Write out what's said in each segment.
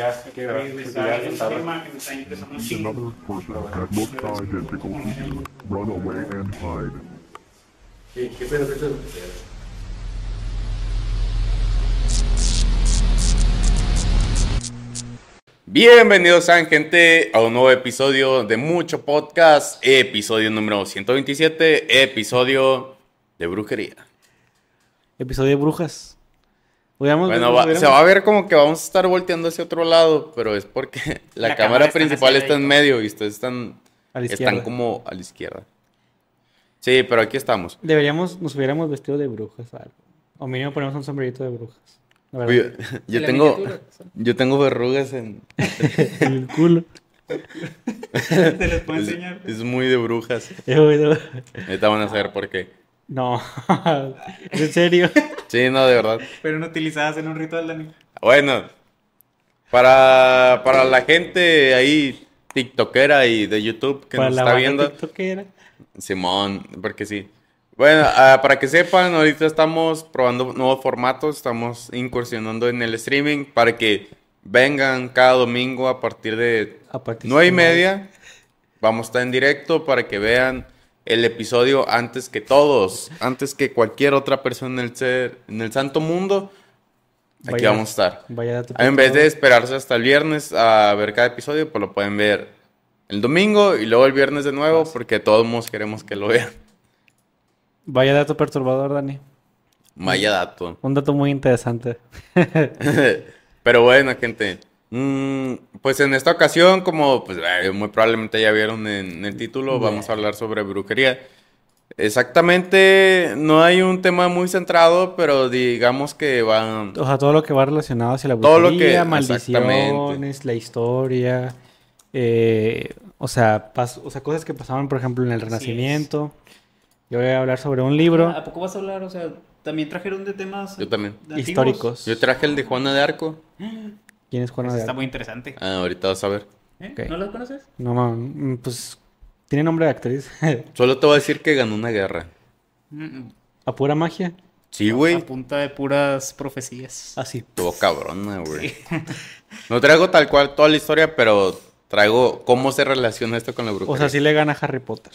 Ya, que regresar el tema que me está interesando you. Run away and hide. ¿Qué, qué pedo, qué pedo? Bienvenidos sean gente a un nuevo episodio de Mucho Podcast, episodio número 127, episodio de brujería. Episodio de brujas. Bueno, va- se va a ver como que vamos a estar volteando hacia otro lado, pero es porque la, La cámara, principal está en medio y ustedes están, A la están como a la izquierda. Sí, pero aquí estamos. Deberíamos, nos hubiéramos vestido de brujas o algo. O mínimo ponemos un sombrerito de brujas. La verdad. Oye, yo tengo, miniatura. yo tengo verrugas en... En el culo. Te les puedo enseñar. Es, es muy de brujas. Ahorita van a saber por qué. No. en serio. Sí, no, de verdad. Pero no utilizadas en un ritual, Dani. Bueno, para, para la gente ahí, tiktokera y de YouTube que Para nos la está viendo, tiktokera. Simón, porque sí. Bueno, ah, para que sepan, ahorita estamos probando nuevos formatos, estamos incursionando en el streaming para que vengan cada domingo a partir de nueve y media. Vamos a estar en directo para que vean el episodio antes que todos, antes que cualquier otra persona en el, ser, en el santo mundo. Aquí vamos a estar. Vaya dato En vez de esperarse hasta el viernes a ver cada episodio, pues lo pueden ver el domingo y luego el viernes de nuevo, porque todos modos queremos que lo vean. Vaya dato perturbador, Dani. Vaya dato. Un dato muy interesante. Pero bueno, gente. mm, pues en esta ocasión, como pues eh, muy probablemente ya vieron en el título, vamos a hablar sobre brujería. Exactamente, no hay un tema muy centrado, pero digamos que van... O sea, todo lo que va relacionado hacia la Todo lo brujería, que- maldiciones, la historia, eh, o sea, pas- o sea, cosas que pasaban, por ejemplo, en el Renacimiento. Yo voy a hablar sobre un libro ¿A poco vas a hablar? O sea, también trajeron de temas Yo también. antiguos? históricos. Yo traje el de Juana de Arco. ¿Quién es Juana de está Arco? muy interesante. Ah, ahorita vas a ver. ¿Eh? ¿No lo conoces? No, man, mm, pues tiene nombre de actriz. Solo te voy a decir que ganó una guerra. Mm, A pura magia. Sí, güey. A punta de puras profecías. Así. Estuvo cabrona, güey. No traigo tal cual toda la historia, pero traigo cómo se relaciona esto con la brujería. O sea, sí le gana a Harry Potter.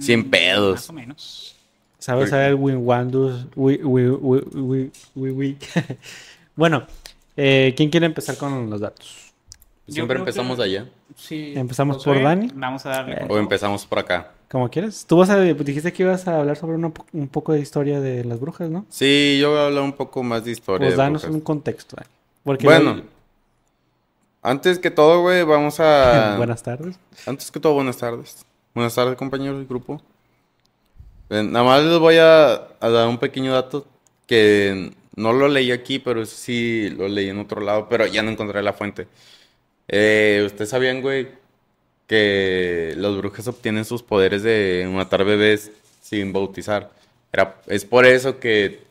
Sin Más pedos. o menos. ¿Sabes? Sabe el Winwandus. Wi, wi, wi, wi, wi, wi. bueno, eh, ¿quién quiere empezar con los datos? Siempre que- empezamos allá. Sí. ¿Empezamos por Dani? Vamos a darle. con O empezamos por acá. Como quieras. Tú vas a, dijiste que ibas a hablar sobre una un poco de historia de las brujas, ¿no? Sí, yo voy a hablar un poco más de historia. Pues de danos brujas. un contexto, Dani. Porque Bueno, hoy- antes que todo, güey, vamos a... Buenas tardes. Antes que todo, buenas tardes. Buenas tardes, compañeros del grupo. Eh, nada más les voy a, a dar un pequeño dato que no lo leí aquí, pero sí lo leí en otro lado, pero ya no encontré la fuente. Eh, ¿Ustedes sabían, güey, que las brujas obtienen sus poderes de matar bebés sin bautizar? Era, es por eso que,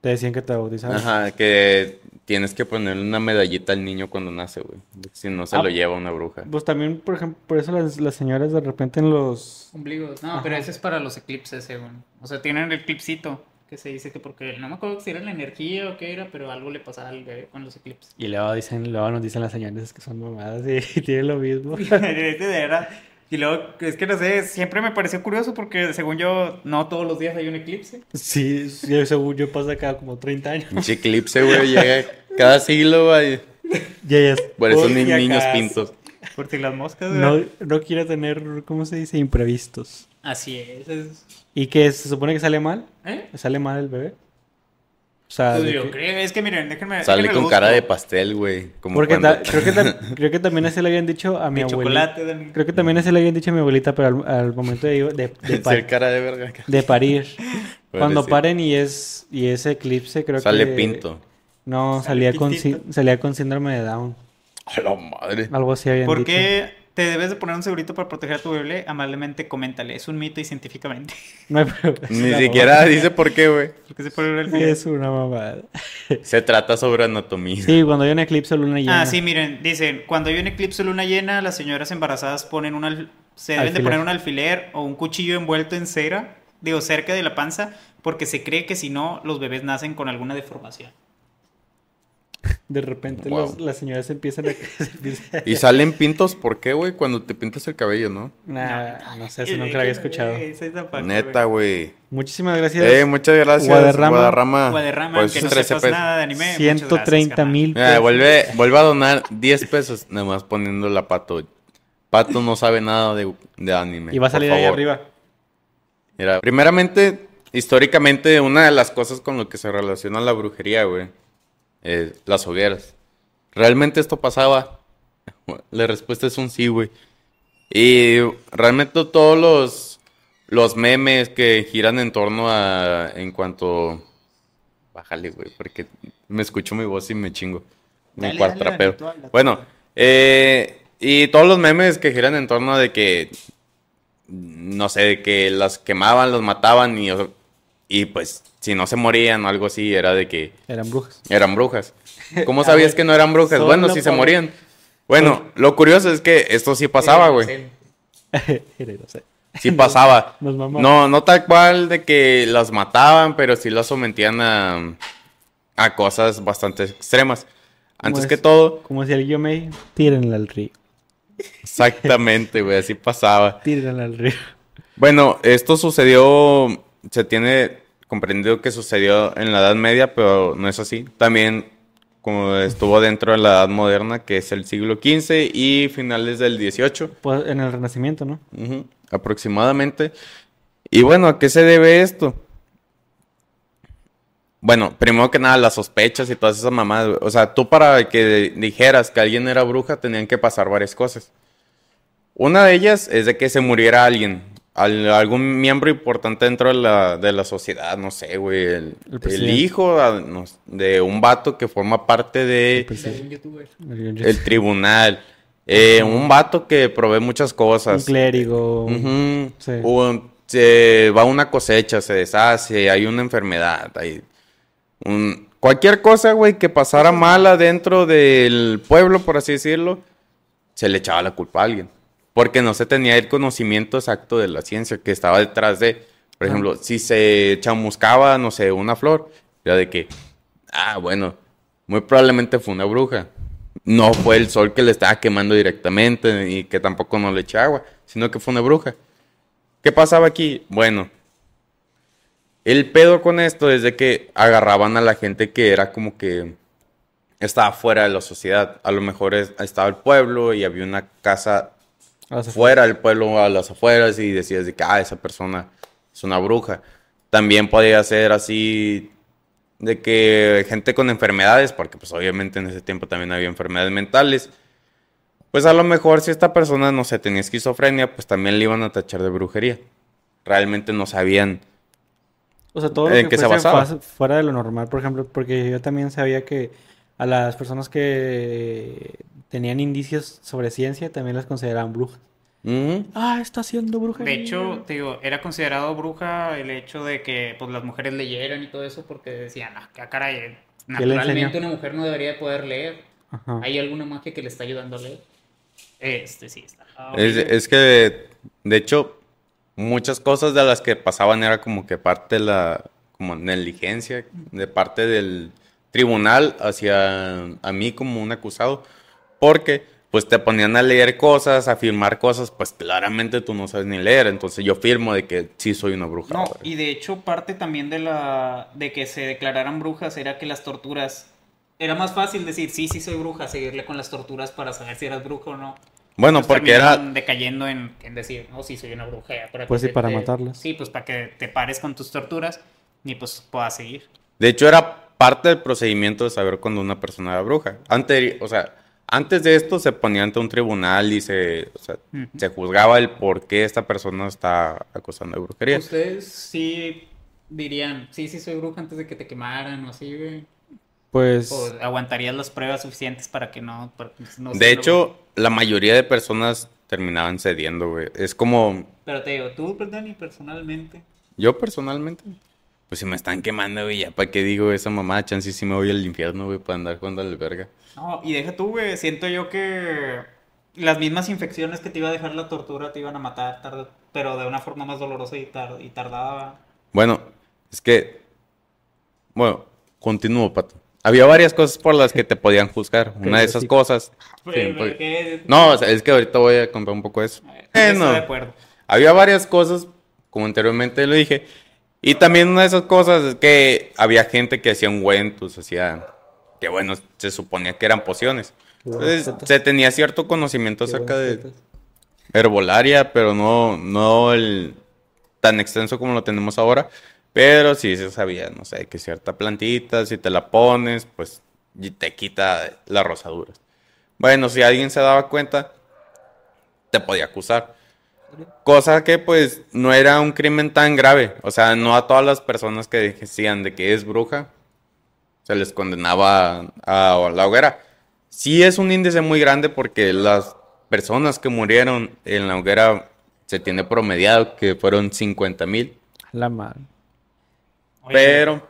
Te decían que te bautizaron. ajá, que tienes que ponerle una medallita al niño cuando nace, güey. Si no se Ah. lo lleva una bruja. Pues también, por ejemplo, por eso las, las señoras de repente en los... Ombligos. No, Ajá. pero ese es para los eclipses, según. O sea, tienen el eclipsito que se dice que porque no me acuerdo si era la energía o qué era, pero algo le pasaba al bebé con los eclipses. Y luego, dicen, luego nos dicen las señoras que son mamadas y, tienen lo mismo. de verdad. Y luego, es que no sé, siempre me pareció curioso porque según yo, no todos los días hay un eclipse. Sí, sí, según yo pasa cada como 30 años. Pinche eclipse, güey, llega cada siglo, güey. Ya, ya. Por esos Por ni- niños pintos. Por si las moscas, No, no quiero tener, ¿cómo se dice? Imprevistos. Así es. es... ¿Y que se supone que sale mal? ¿Eh? ¿Sale mal el bebé? O sea, Pues de yo que- creo, es que miren, déjenme. Sale déjenme con cara de pastel, güey. Porque cuando- ta- creo, que ta- creo que también así le habían dicho a mi De abuelita. chocolate, Dani. Creo que también así le habían dicho a mi abuelita, pero al, al momento de, de, de, Ser cara de verga. de parir. Puede Cuando paren y es y ese eclipse, creo Sale que... pinto. No, Sale salía con, salía con síndrome de Down. A la madre. Algo así habían ¿Por dicho. qué te debes de poner un segurito para proteger a tu bebé? Amablemente coméntale. Es un mito y científicamente. No hay problema. Ni siquiera mamada. dice por qué, güey. Porque se pone el video. Es una mamada. Se trata sobre anatomía. Sí, cuando hay un eclipse o luna llena. Ah, sí, miren, dicen, cuando hay un eclipse o luna llena, las señoras embarazadas ponen un al- se deben de poner un alfiler o un cuchillo envuelto en cera, digo, cerca de la panza, porque se cree que si no, los bebés nacen con alguna deformación. De repente Wow. los- las señoras empiezan a... Y salen pintos, ¿por qué, güey? Cuando te pintas el cabello, ¿no? Nah, no sé, eso nunca lo había escuchado. Neta, güey. Muchísimas gracias. Eh, muchas gracias, Guadarrama. Guadarrama. Guadarrama, aunque esos no 13 sepas pesos. nada de anime. muchas 130 gracias, mil. Mira, vuelve, vuelve a donar 10 pesos, nada más poniendo la pato. Pato no sabe nada de, de anime. Y va a salir ahí arriba. Mira, primeramente, históricamente, una de las cosas con lo que se relaciona la brujería, güey, es las hogueras. ¿Realmente esto pasaba? La respuesta es un sí, güey. Y realmente todos los, los memes que giran en torno a, en cuanto... Bájale, güey, porque me escucho mi voz y me chingo. Mi Dale, cuarto dale, trapeo. Dani, tú habla, tú Bueno, eh, y todos los memes que giran en torno de que no sé, de que las quemaban, los mataban y, y pues si no se morían o algo así, era de que Eran brujas. eran brujas. ¿Cómo sabías que no eran brujas? Solo Bueno, si se morían. Bueno, lo curioso es que esto sí pasaba, güey. Era, no sé. Sí pasaba. Nos mamamos. No, no tal cual de que las mataban, pero sí las sometían a, a cosas bastante extremas. Antes es? que todo, Como si el yo me tírenla al río. exactamente, güey, así pasaba. Tírenla al río. Bueno, esto sucedió, se tiene comprendido que sucedió en la Edad Media, pero no es así. También como estuvo dentro de la Edad Moderna, que es el siglo XV y finales del XVIII, Pues en el Renacimiento, ¿no? aproximadamente. Y bueno, ¿a qué se debe esto? Bueno, primero que nada, las sospechas y todas esas mamadas. O sea, tú para que dijeras que alguien era bruja, tenían que pasar varias cosas. Una de ellas es de que se muriera alguien, al- algún miembro importante dentro de la, de la sociedad, no sé, güey, el, El el presidente. hijo a- no sé, de un vato que forma parte de el tribunal, eh, un vato que provee muchas cosas. Un clérigo. Ujú. Sí. O, se va una cosecha, se deshace, hay una enfermedad, hay un- cualquier cosa, güey, que pasara mala dentro del pueblo, por así decirlo, se le echaba la culpa a alguien. Porque no se tenía el conocimiento exacto de la ciencia que estaba detrás de, por ejemplo, si se chamuscaba, no sé, una flor, era de que, ah, bueno, muy probablemente fue una bruja. No fue el sol que le estaba quemando directamente y que tampoco no le eché agua, sino que fue una bruja. ¿Qué pasaba aquí? Bueno, el pedo con esto es de que agarraban a la gente que era como que estaba fuera de la sociedad. A lo mejor es- estaba el pueblo y había una casa. Fuera del pueblo, a las afueras, y decías de que, ah, esa persona es una bruja. También podía ser así de que gente con enfermedades, porque pues obviamente en ese tiempo también había enfermedades mentales. Pues a lo mejor si esta persona, no sé, tenía esquizofrenia, pues también le iban a tachar de brujería. Realmente no sabían. O sea, todo lo ¿En que qué se basaba? fuera de lo normal, por ejemplo, porque yo también sabía que a las personas que tenían indicios sobre ciencia también las consideraban brujas. Ujú. Ah, está haciendo brujería. De hecho, te digo, era considerado bruja el hecho de que pues las mujeres leyeran y todo eso porque decían, ah, qué caray, le naturalmente una mujer no debería de poder leer. Ajá. ¿Hay alguna magia que le está ayudando a leer? Este sí está. Es que, de hecho, muchas cosas de las que pasaban era como que parte de la como negligencia de parte del tribunal hacia a mí como un acusado, porque pues te ponían a leer cosas, a firmar cosas, pues claramente tú no sabes ni leer, entonces yo firmo de que sí soy una bruja. No, y de hecho parte también de la de que se declararan brujas era que las torturas era más fácil decir sí, sí soy bruja, seguirle con las torturas para saber si eras bruja o no. Bueno, Pues porque era decayendo en, en decir, no, sí soy una bruja. Para Pues sí, para te- matarlas. Sí, pues para que te pares con tus torturas y pues puedas seguir. De hecho, era parte del procedimiento de saber cuando una persona era bruja. Antes, o sea, antes de esto se ponía ante un tribunal y se, o sea, se juzgaba el por qué esta persona está acusando de brujería. Ustedes sí dirían, sí, sí soy bruja antes de que te quemaran o así, güey. Pues O aguantarías las pruebas suficientes para que no... para que no de hecho, la mayoría de personas terminaban cediendo, güey. Es como, Pero te digo, tú, Dani, personalmente... yo personalmente, pues si me están quemando, güey, ya para qué digo esa mamá, chance si me voy al infierno, güey, para andar jugando al verga. No, y deja tú, güey. Siento yo que las mismas infecciones que te iba a dejar la tortura te iban a matar, tarde, pero de una forma más dolorosa y, tar- y tardada. Bueno, es que, bueno, continúo, Pato. había varias cosas por las que te podían juzgar. Una de esas sí. cosas. Sí, ¿qué? No, o sea, es que ahorita voy a contar un poco de eso. Estoy Bueno, de acuerdo. había varias cosas, como anteriormente lo dije. Y también una de esas cosas es que había gente que hacía ungüentos, hacía. Que bueno, se suponía que eran pociones. Entonces, se tenía cierto conocimiento acerca de herbolaria, pero no, no el tan extenso como lo tenemos ahora. Pero sí se sabía, no sé, que cierta plantita, si te la pones, pues te quita las rosaduras. Bueno, si alguien se daba cuenta, te podía acusar. Cosa que pues no era un crimen tan grave. O sea, no a todas las personas que decían de que es bruja, se les condenaba a, a la hoguera. Sí es un índice muy grande porque las personas que murieron en la hoguera se tiene promediado que fueron 50 mil. La madre. Oye, Pero,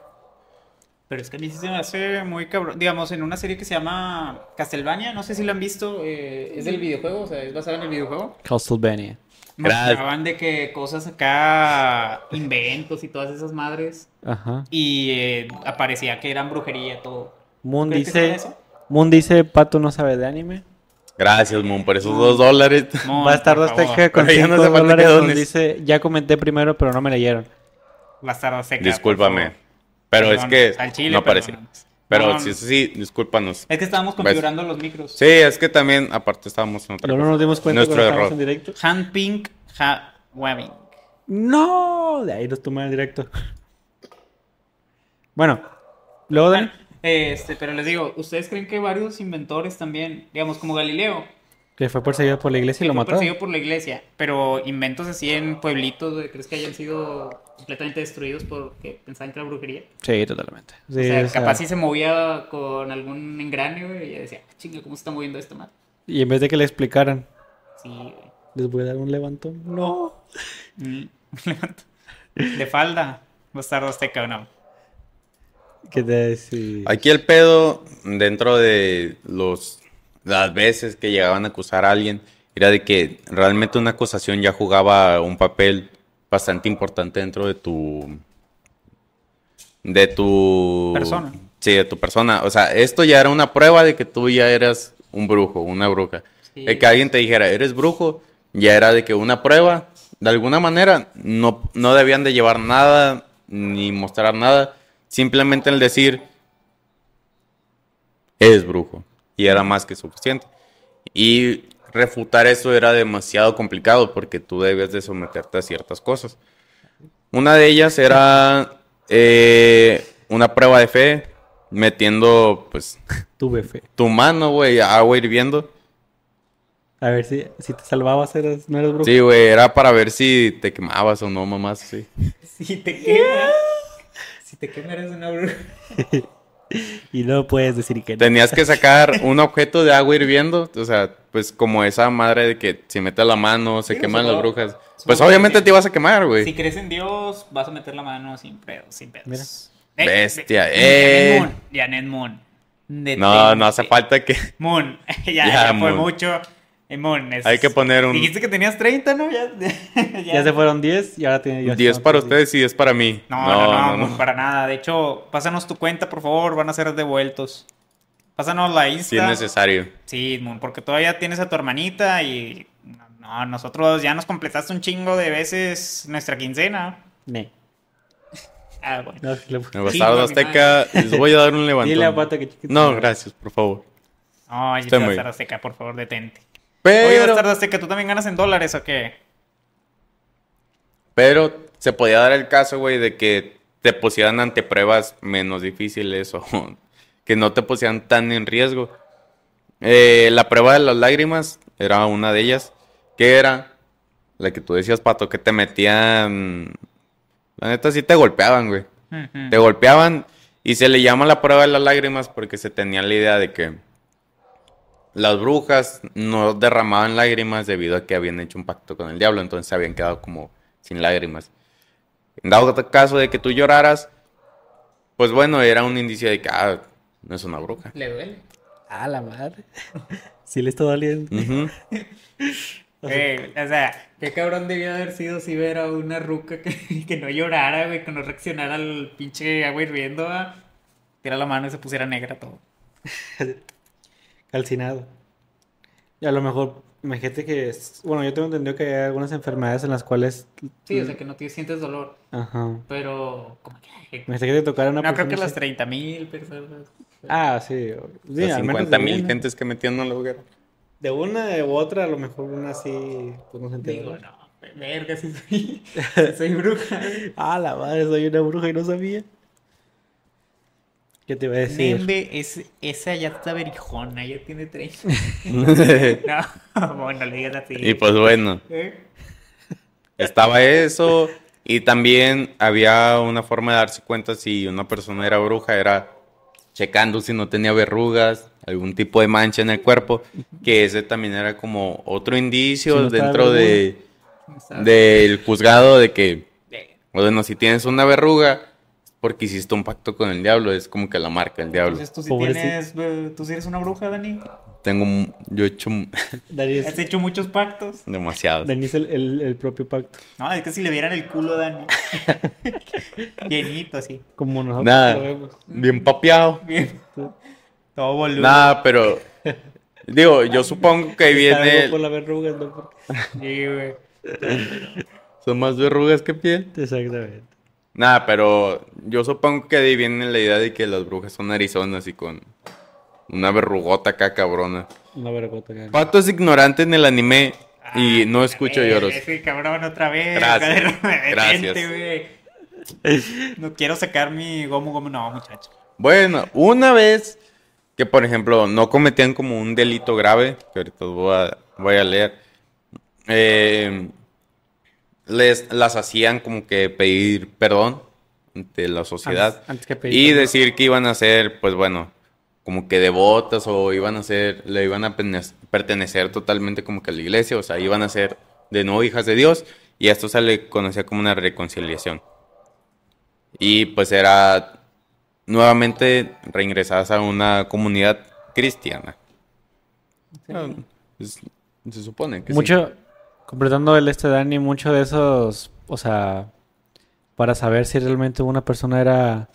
Pero es que a mí se me hace muy cabrón. Digamos, en una serie que se llama Castlevania, no sé si la han visto, eh, es del videojuego, o sea, es basada en el videojuego. Castlevania. Gracias. Mostraban de que cosas acá, inventos y todas esas madres, Ajá. y eh, aparecía que eran brujería todo. Moon ¿Crees que sea dice? Moon dice, Pato no sabe de anime. gracias, Moon, por esos dos dólares. Mon, Va a estar por Azteca favor. con ya no 5 hace falta que dólares. Nos dice, ya comenté primero, pero no me leyeron. Bastardo Azteca, Discúlpame. Pero Perdón, es que al chile, no apareció. perdón. Pero No, sí, no. sí, sí, discúlpanos. Es que estábamos configurando los micros. Sí, es que también, aparte, estábamos en otra No, no nos dimos cuenta Nuestro error. en directo. Handpink ha Webbing. No, de ahí nos toma el directo. Bueno, luego de... Este, pero les digo, ¿ustedes creen que varios inventores también, digamos como Galileo, Que fue perseguido por la iglesia y lo fue mataron. perseguido por la iglesia, pero inventos así en pueblitos, ¿crees que hayan sido completamente destruidos porque pensaban que era brujería? Sí, totalmente. Sí, o sea, o sea, capaz si se movía con algún engrane, güey, y ella decía, "Ah, chinga, ¿cómo se está moviendo esto, madre? Y en vez de que le explicaran, Sí, güey. les voy a dar un levantón. No. Mm, levanto. De falda, bastardo azteca o no. ¿Qué te decía? Aquí el pedo, dentro de los las veces que llegaban a acusar a alguien, era de que realmente una acusación ya jugaba un papel bastante importante dentro de tu. de tu. Persona. Sí, de tu persona. O sea, esto ya era una prueba de que tú ya eras un brujo, una bruja. Sí. El que alguien te dijera, eres brujo, ya era de que una prueba, de alguna manera, no, no debían de llevar nada, ni mostrar nada, simplemente el decir, eres brujo. Y era más que suficiente. Y refutar eso era demasiado complicado porque tú debes de someterte a ciertas cosas. Una de ellas era eh, una prueba de fe, metiendo pues Tuve fe. tu mano, güey, agua hirviendo. A ver si, si te salvabas, eras, no eres brujo. Sí, güey, era para ver si te quemabas o no, mamás, sí. Si te quema, si te quema eres una bruja. Y no puedes decir que no. Tenías que sacar un objeto de agua hirviendo, o sea, pues como esa madre de que si metes la mano se Sí, queman las brujas. Pues obviamente te ibas a quemar, güey. Si crees en Dios, vas a meter la mano sin pedos, sin pedos. Mira. Eh, Bestia, eh. Janet Moon, Janet Moon. No, no hace falta que... Moon, ya, Ya, ya fue Moon. mucho. Es- Hay que poner un- Dijiste que tenías 30, ¿no? Ya, Ya se fueron 10 y ahora tiene ya 10 son para otros ustedes y 10 para mí. No, no, no, Moon, para nada. De hecho, pásanos tu cuenta, por favor, van a ser devueltos. Pásanos la Insta. Si es necesario. Sí, Moon, porque todavía tienes a tu hermanita y... No, nosotros ya nos completaste un chingo de veces nuestra quincena. 10. Ne. Ah, bueno. No, le- mi azteca, les voy a dar un levantón. Dile a Pato que chiquito. No, gracias, por favor. No, muy- Bastardo Azteca, por favor, detente. Oye, Pero, Bastardo Azteca, ¿tú también ganas en dólares o qué? pero se podía dar el caso, güey, de que te pusieran ante pruebas menos difíciles o que no te pusieran tan en riesgo. Eh, la prueba de las lágrimas era una de ellas, que era la que tú decías, Pato, que te metían... La neta sí te golpeaban, güey. Te golpeaban y se le llama la prueba de las lágrimas porque se tenía la idea de que las brujas no derramaban lágrimas debido a que habían hecho un pacto con el diablo, entonces se habían quedado como sin lágrimas. En dado caso de que tú lloraras, pues bueno, era un indicio de que ah, no es una bruja. ¿Le duele? Ah, la madre. Sí le está doliendo. Eh, o sea, qué cabrón debía haber sido si ver a una ruca que, que no llorara, güey, que no reaccionara al pinche agua hirviendo. ¿va? tira la mano y se pusiera negra todo. Calcinado. Y a lo mejor, imagínate que, es- bueno, yo tengo entendido que hay algunas enfermedades en las cuales, Sí, o sea que no te sientes dolor. ajá, Pero, como que. imagínate que te tocara una No creo que las así. 30 mil personas. Ah, sí, sí, Las al menos 50 de mil una. gentes que metían en la hoguera. De una u otra, a lo mejor una así, pues no se entiende. Digo, no, verga, si soy, sí soy bruja. Ah, la madre, soy una bruja y no sabía. ¿Qué te iba a decir? Nembe, es, esa ya está verijona, ya tiene 30. no, bueno, no le digas así. y pues bueno, ¿Eh? estaba eso. Y también había una forma de darse cuenta si una persona era bruja, era checando si no tenía verrugas, algún tipo de mancha en el cuerpo, que ese también era como otro indicio Si no dentro de, del juzgado de que, bueno, si tienes una verruga, porque hiciste un pacto con el diablo, es como que la marca el diablo. Entonces tú sí Pobrecito. tienes, eh, tú sí eres una bruja, Dani. Tengo, yo he hecho Dani es, Has hecho muchos pactos. demasiado. Dani es el, el- el propio pacto. No, es que si le vieran el culo a Dani. Llenito así. Como nosotros Nada, lo vemos. bien papeado. Bien. Todo boludo. Nada, pero digo, yo supongo que viene, por la verruga, ¿no? Sí, güey. son más verrugas que piel. Exactamente. Nada, pero yo supongo que de ahí viene la idea de que las brujas son arizonas y con una verrugota acá cabrona. Una vergota. acá. Pato es ignorante en el anime y no escucho Eh, lloros. Ese cabrón otra vez. Gracias, gracias. No quiero sacar mi gomu gomu, no, muchacho. Bueno, una vez que, por ejemplo, no cometían como un delito grave, que ahorita voy a, voy a leer, eh, les, las hacían como que pedir perdón ante la sociedad Antes- antes que pedir y perdón. decir que iban a ser, pues bueno, como que devotas o iban a ser, le iban a pertenecer totalmente como que a la iglesia, o sea, iban a ser de nuevo hijas de Dios y a esto se le conocía como una reconciliación. Y pues era nuevamente reingresadas a una comunidad cristiana. Ah, es- se supone que sí. Completando el este Dani, mucho de esos, o sea, para saber si realmente una persona era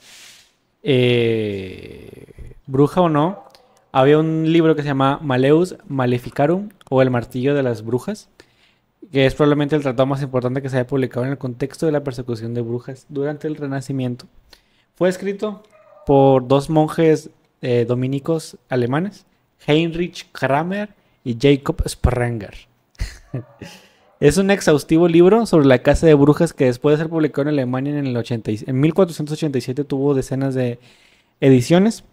eh, bruja o no, había un libro que se llama Maleus Maleficarum o El Martillo de las Brujas, que es probablemente el tratado más importante que se haya publicado en el contexto de la persecución de brujas durante el Renacimiento. Fue escrito por dos monjes eh, dominicos alemanes, Heinrich Kramer y Jacob Sprenger. es un exhaustivo libro sobre la casa de brujas que después de ser publicado en Alemania en, el 80 y- en 1487 tuvo decenas de ediciones.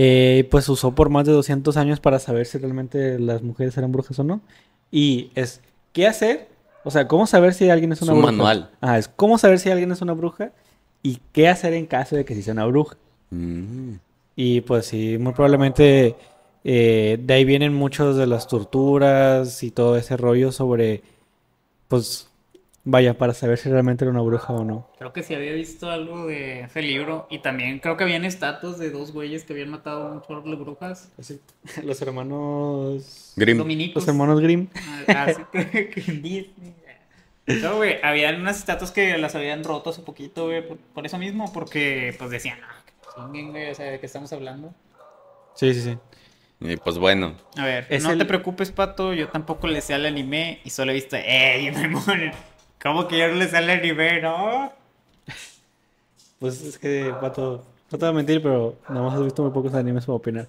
Eh, pues usó por más de 200 años para saber si realmente las mujeres eran brujas o no. Y es, ¿qué hacer? O sea, ¿cómo saber si alguien es Es una un bruja? manual. Ah, es cómo saber si alguien es una bruja y qué hacer en caso de que sí sea una bruja. Mm. Y pues sí, muy probablemente eh, de ahí vienen muchos de las torturas y todo ese rollo sobre, pues, vaya, para saber si realmente era una bruja o no. Creo que sí había visto algo de ese libro. Y también creo que habían estatuas de dos güeyes que habían matado a un chorro de brujas. Los hermanos... Grimm. Dominicos. Los hermanos Grimm. Ah, sí, creo que en Disney. No, güey, habían unas estatuas que las habían roto hace poquito, güey, por, por eso mismo, porque pues decían, ah, que chinguen, güey, o sea, ¿de qué estamos hablando? Sí, sí, sí. Y pues bueno, A ver, Es no el- te preocupes, Pato, yo tampoco le sé al anime y solo he visto, ¡eh, Demon! ¿Cómo que yo no le sé al anime, no? Pues es que, pato, no te voy a mentir, pero nada más has visto muy pocos animes para opinar.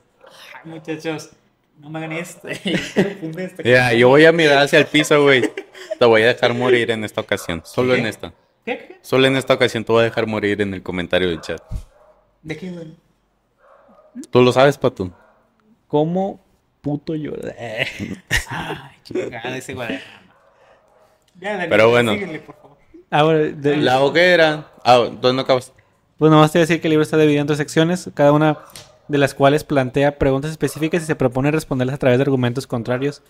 Ay, muchachos, no me hagan esto. Ya, yo voy a mirar hacia el piso, güey. Te voy a dejar morir en esta ocasión. Solo en esta. ¿Qué? ¿Qué? Solo en esta ocasión te voy a dejar morir en el comentario del chat. ¿De qué, güey? ¿Tú lo sabes, Pato? ¿Cómo puto llora? Ay, chingada ese. Ya, Pero bueno. síguele, por favor. Ah, de- La hoguera. Ah, ¿dónde no acabas? Pues nomás te voy a decir que el libro está dividido en tres secciones, cada una de las cuales plantea preguntas específicas y se propone responderlas a través de argumentos contrarios.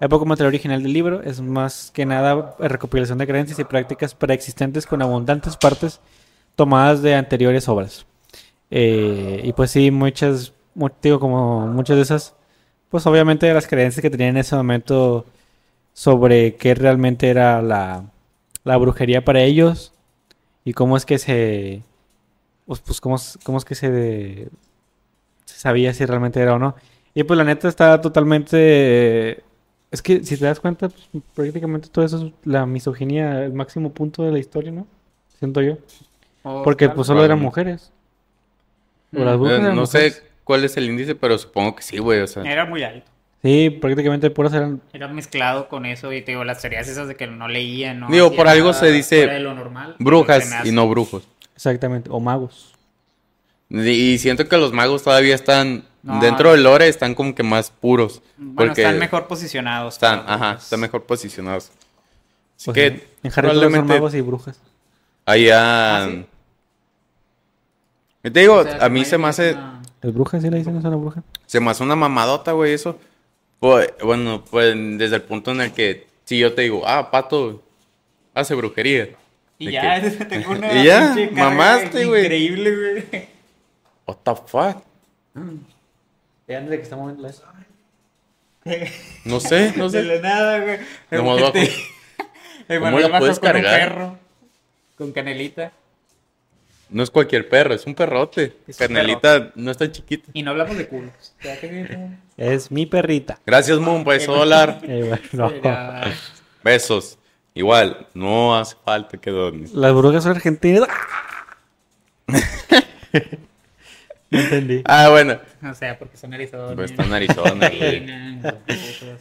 Hay poco material original del libro, es más que nada recopilación de creencias y prácticas preexistentes con abundantes partes tomadas de anteriores obras. Eh, y pues sí, muchas, mu- digo, como muchas de esas, pues obviamente de las creencias que tenían en ese momento sobre qué realmente era la, la brujería para ellos y cómo es que se pues, pues ¿cómo, es- cómo es que se, de- se sabía si realmente era o no. Y pues la neta está totalmente... Es que si te das cuenta, pues, prácticamente todo eso es la misoginia, el máximo punto de la historia, ¿no? Siento yo. O Porque pues solo eran mujeres. O las brujas Eh, eran no mujeres. sé cuál es el índice, pero supongo que sí, güey. O sea, Era muy alto. Sí, prácticamente puras eran... Era mezclado con eso y te digo, las teorías esas de que no leían, no Digo, por algo se dice de lo normal, brujas y no brujos. Exactamente. O magos. Y siento que los magos todavía están, No, dentro del lore, están como que más puros. Bueno, porque están mejor posicionados. están, ajá, brujas. están mejor posicionados. Así Pues, que sí. en Harry Potter son probablemente magos y brujas. allá... Ah, te digo, O sea, a mí se me hace... una- ¿Es bruja? ¿Sí le dicen eso a una bruja? Se me hace una mamadota, güey, eso. Pues, bueno, pues desde el punto en el que si yo te digo, ah, Pato hace brujería. Y De ya, que, tengo una Y ya, mamaste, güey. Increíble, güey. What the fuck? ¿De dónde que está moviendo eso? No sé, no De sé. la nada, güey. Nomás bajo. Emanuel la bajó puedes con un cargar? perro, con canelita. No es cualquier perro, es un perrote. Es un Carnelita no está chiquita. Y no hablamos de culos. Es mi perrita. Gracias, Moon, por eso dólar. Eh, bueno, Ya. Besos. Igual, no hace falta que dones. Las brujas son argentinas. no entendí. Ah, bueno. O sea, porque son Arizona. Pues está en Arizona,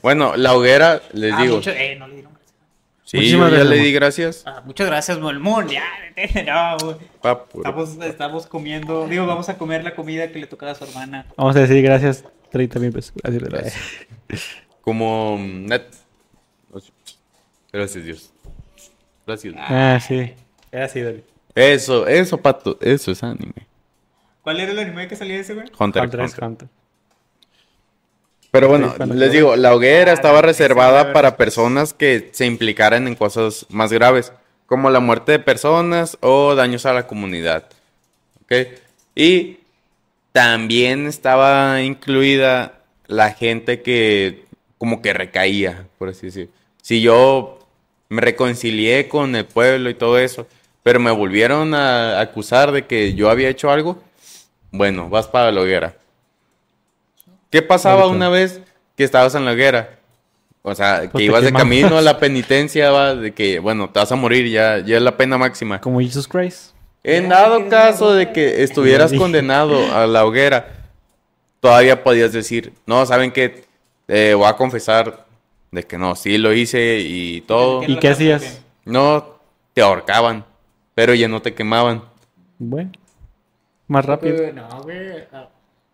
Bueno, la hoguera, les Ah, digo. mucho- eh, no le dieron. Sí, Muchísimas yo ya gracias, le di gracias. Ah, muchas gracias, Molmón. Ya, no. Estamos, estamos comiendo, digo, vamos a comer la comida que le tocaba a su hermana. Vamos a decir gracias 30 mil pesos. Gracias, gracias. Como mm, net. Gracias, Dios. Gracias. Ah, sí. Era así, Dani. Eso, eso, pato. Eso es anime. ¿Cuál era el anime que salía ese, güey? Hunter, Hunter Hunter. Hunter. Pero bueno, Sí, les digo, la hoguera Ah, estaba reservada para personas que se implicaran en cosas más graves, como la muerte de personas o daños a la comunidad. ¿Ok? Y también estaba incluida la gente que como que recaía, por así decir. Si yo me reconcilié con el pueblo y todo eso, pero me volvieron a acusar de que yo había hecho algo, bueno, vas para la hoguera. ¿Qué pasaba Ahorita. una vez que estabas en la hoguera? O sea, que Pues te ibas de camino a la penitencia, va, de que, bueno, te vas a morir, ya, ya es la pena máxima. Como Jesus Christ. En dado caso de que estuvieras condenado a la hoguera, todavía podías decir, no, ¿saben qué? Eh, voy a confesar de que no, sí lo hice y todo. ¿Y qué hacías? No, te ahorcaban, pero ya no te quemaban. Bueno. Más rápido. No, güey.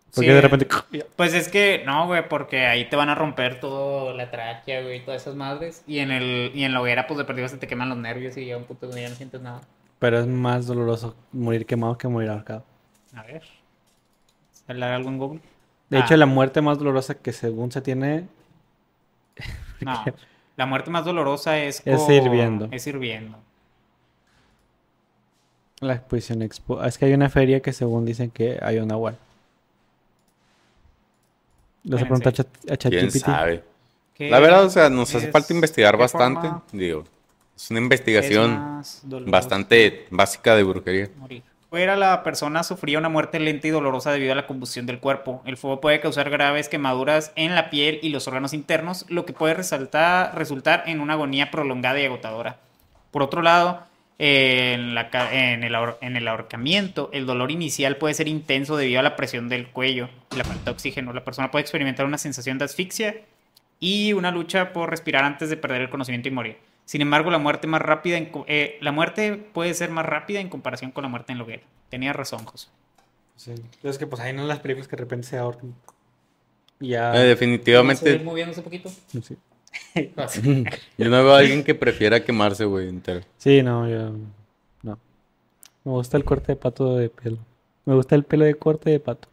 Ah, Porque sí, de repente. Pues es que, no, güey, porque ahí te van a romper todo la tráquea, güey, todas esas madres. Y en el y en la hoguera, pues de perdido se te queman los nervios y ya un punto donde ya no sientes nada. Pero es más doloroso morir quemado que morir ahorcado. A ver. ¿Sale algo en Google? De Ah, hecho, la muerte más dolorosa que según se tiene No. La muerte más dolorosa es. Es hirviendo. Es hirviendo. la exposición expo. Es que hay una feria que según dicen que hay un agua. Les Bueno, pregunta a sí. Chat- a ¿Quién ChatGPT. sabe? ¿Qué La verdad, o sea, nos hace es- falta investigar qué bastante. forma Digo, es una es investigación más bastante básica de brujería. morir? Fuera la persona sufría una muerte lenta y dolorosa debido a la combustión del cuerpo. El fuego puede causar graves quemaduras en la piel y los órganos internos, lo que puede resaltar- resultar en una agonía prolongada y agotadora. Por otro lado, en, la en el, ahor- en el ahorcamiento, el dolor inicial puede ser intenso debido a la presión del cuello y la falta de oxígeno. La persona puede experimentar una sensación de asfixia y una lucha por respirar antes de perder el conocimiento y morir. Sin embargo, la muerte más rápida, en eh, la muerte puede ser más rápida en comparación con la muerte en la hoguera. Tenía razón, José. Sí. Entonces que pues ahí no las películas que de repente se ahorcan. Y ya. Eh, definitivamente, moviéndose un poquito? sí. yo no veo a alguien que prefiera quemarse, güey, entero. Sí, no, yo. No. Me gusta el corte de pato de pelo. Me gusta el pelo de corte de pato.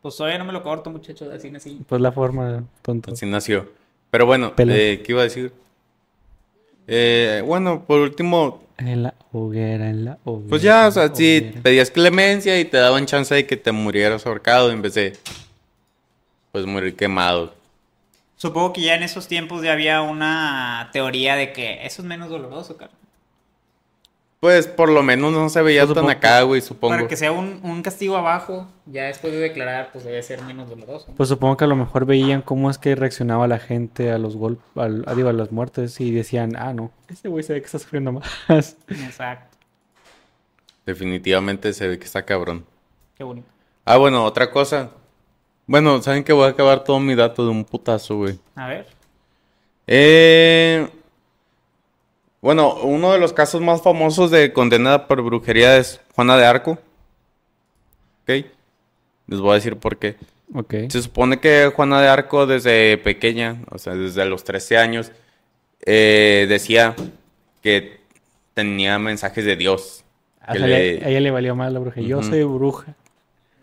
Pues todavía no me lo corto, muchacho, así así. Pues la forma tonta. Así nació. Pero bueno, eh, ¿qué iba a decir? Eh, bueno, por último, En la hoguera, en la hoguera. pues ya, o sea, si hoguera. pedías clemencia y te daban chance de que te murieras ahorcado en vez de, pues, morir quemado. Supongo que ya en esos tiempos ya había una teoría de que eso es menos doloroso, cara. Pues por lo menos no se veía Pues tan supongo acá, güey, supongo. Para que sea un, un castigo abajo, ya después de declarar, pues debe ser menos doloroso. Pues supongo que a lo mejor veían cómo es que reaccionaba la gente a los golpes, a, digo, a las muertes y decían, ah, no, este güey se ve que está sufriendo más. Exacto. Definitivamente se ve que está cabrón. Qué bonito. Ah, bueno, otra cosa. Bueno, saben que voy a acabar todo mi dato de un putazo, güey. A ver. Eh, bueno, uno de los casos más famosos de condenada por brujería es Juana de Arco. Ok. Les voy a decir por qué. Ok. Se supone que Juana de Arco desde pequeña, o sea, desde los 13 años, eh, decía que tenía mensajes de Dios. A, que ella, le- a ella le valió mal la bruja. Yo soy bruja.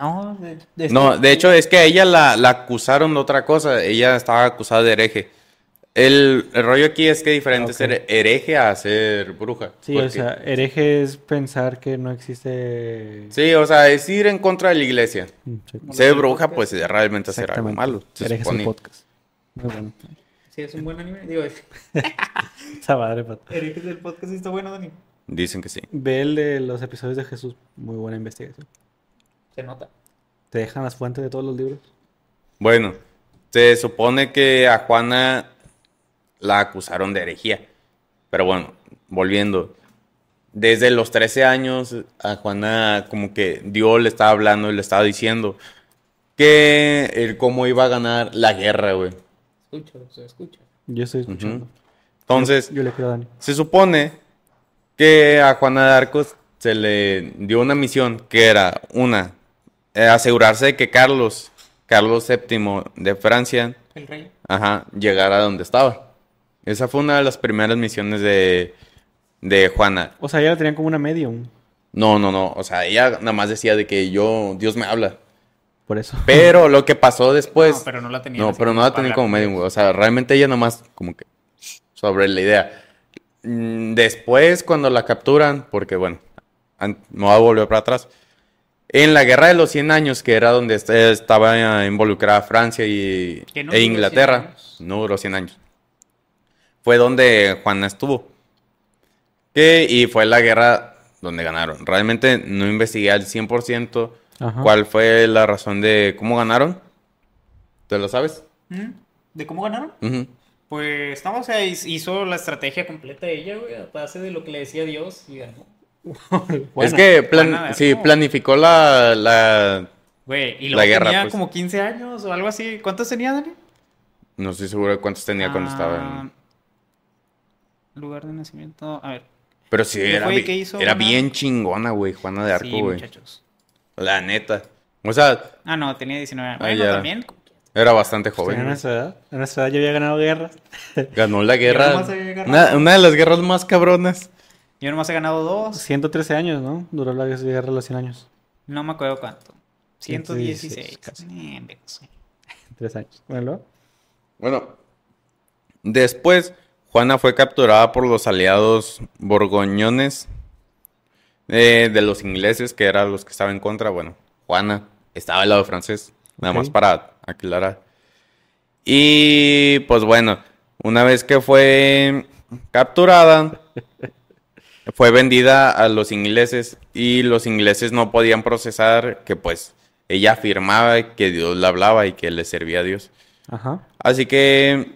No, de, de- No, de hecho es que a ella la, la acusaron de otra cosa. Ella estaba acusada de hereje. El, el rollo aquí es que es diferente Ok. ser hereje a ser bruja. Sí, o sea, hereje es pensar que no existe... Sí, o sea, es ir en contra de la iglesia. Mm, sí. Ser bruja, pues es realmente hacer algo malo. se Hereje es un podcast. Muy bueno. Sí, es un buen anime. Digo, Esa madre, pato. Eric del podcast está bueno, Dani. Dicen que sí. Ve el de los episodios de Jesús. Muy buena investigación. Se nota. Te dejan las fuentes de todos los libros. Bueno, se supone que a Juana la acusaron de herejía. Pero bueno, volviendo. Desde los 13 años, a Juana como que Dios le estaba hablando y le estaba diciendo que el cómo iba a ganar la guerra, güey. Escucho, se escucha. Yo estoy escuchando. Entonces, Yo le creo a Dani. se supone que a Juana de Arcos se le dio una misión que era una, eh, asegurarse de que Carlos, Carlos VII de Francia, El rey. ajá, llegara a donde estaba. Esa fue una de las primeras misiones de, de Juana. O sea, ya la tenían como una medium. No, no, no, o sea, ella nada más decía de que yo, Dios me habla. Por eso. Pero lo que pasó después... no, pero no la tenía. No, pero no como la tenía hablar como medium, güey. O sea, realmente ella nomás como que sobre la idea. Mm, Después, cuando la capturan, porque bueno, me voy a volver para atrás. En la guerra de los 100 años, que era donde est- estaba involucrada Francia y, no e duró 100 Inglaterra, años. no duró 100 años. Fue donde Juana estuvo. Que, y fue la guerra donde ganaron. Realmente no investigué al 100% Ajá. cuál fue la razón de cómo ganaron. ¿Te lo sabes? ¿De cómo ganaron? Pues no, o sea, hiz- hizo la estrategia completa ella, güey, a base de lo que le decía Dios y ganó. Es que plan- sí, planificó la, la... Güey, y La guerra, tenía pues. como 15 años o algo así. ¿Cuántos tenía, Dani? No estoy seguro de cuántos tenía cuando estaba en... Ah, Lugar de nacimiento. A ver. Pero sí, ¿qué era, fue? bi- ¿Qué hizo era Juana? bien chingona, güey, Juana de Arco, sí, güey. muchachos. La neta. O sea, Ah, no, tenía 19 años. Ah, Bueno, ya. también. era bastante Tenía joven. nuestra edad. A nuestra edad yo había ganado guerras. Ganó la guerra. Una, una de las guerras más cabronas. Yo nomás he ganado dos. 113 años, ¿no? Duró la guerra de los 100 años. No me acuerdo cuánto. 116. 116, casi. Eh. 3 años. Bueno, Bueno, después Juana fue capturada por los aliados borgoñones eh, de los ingleses, que eran los que estaban en contra. Bueno, Juana estaba al lado francés, nada más para aclarar. Y pues bueno, una vez que fue capturada, fue vendida a los ingleses y los ingleses no podían procesar que pues ella afirmaba que Dios le hablaba y que le servía a Dios. ajá. Así que,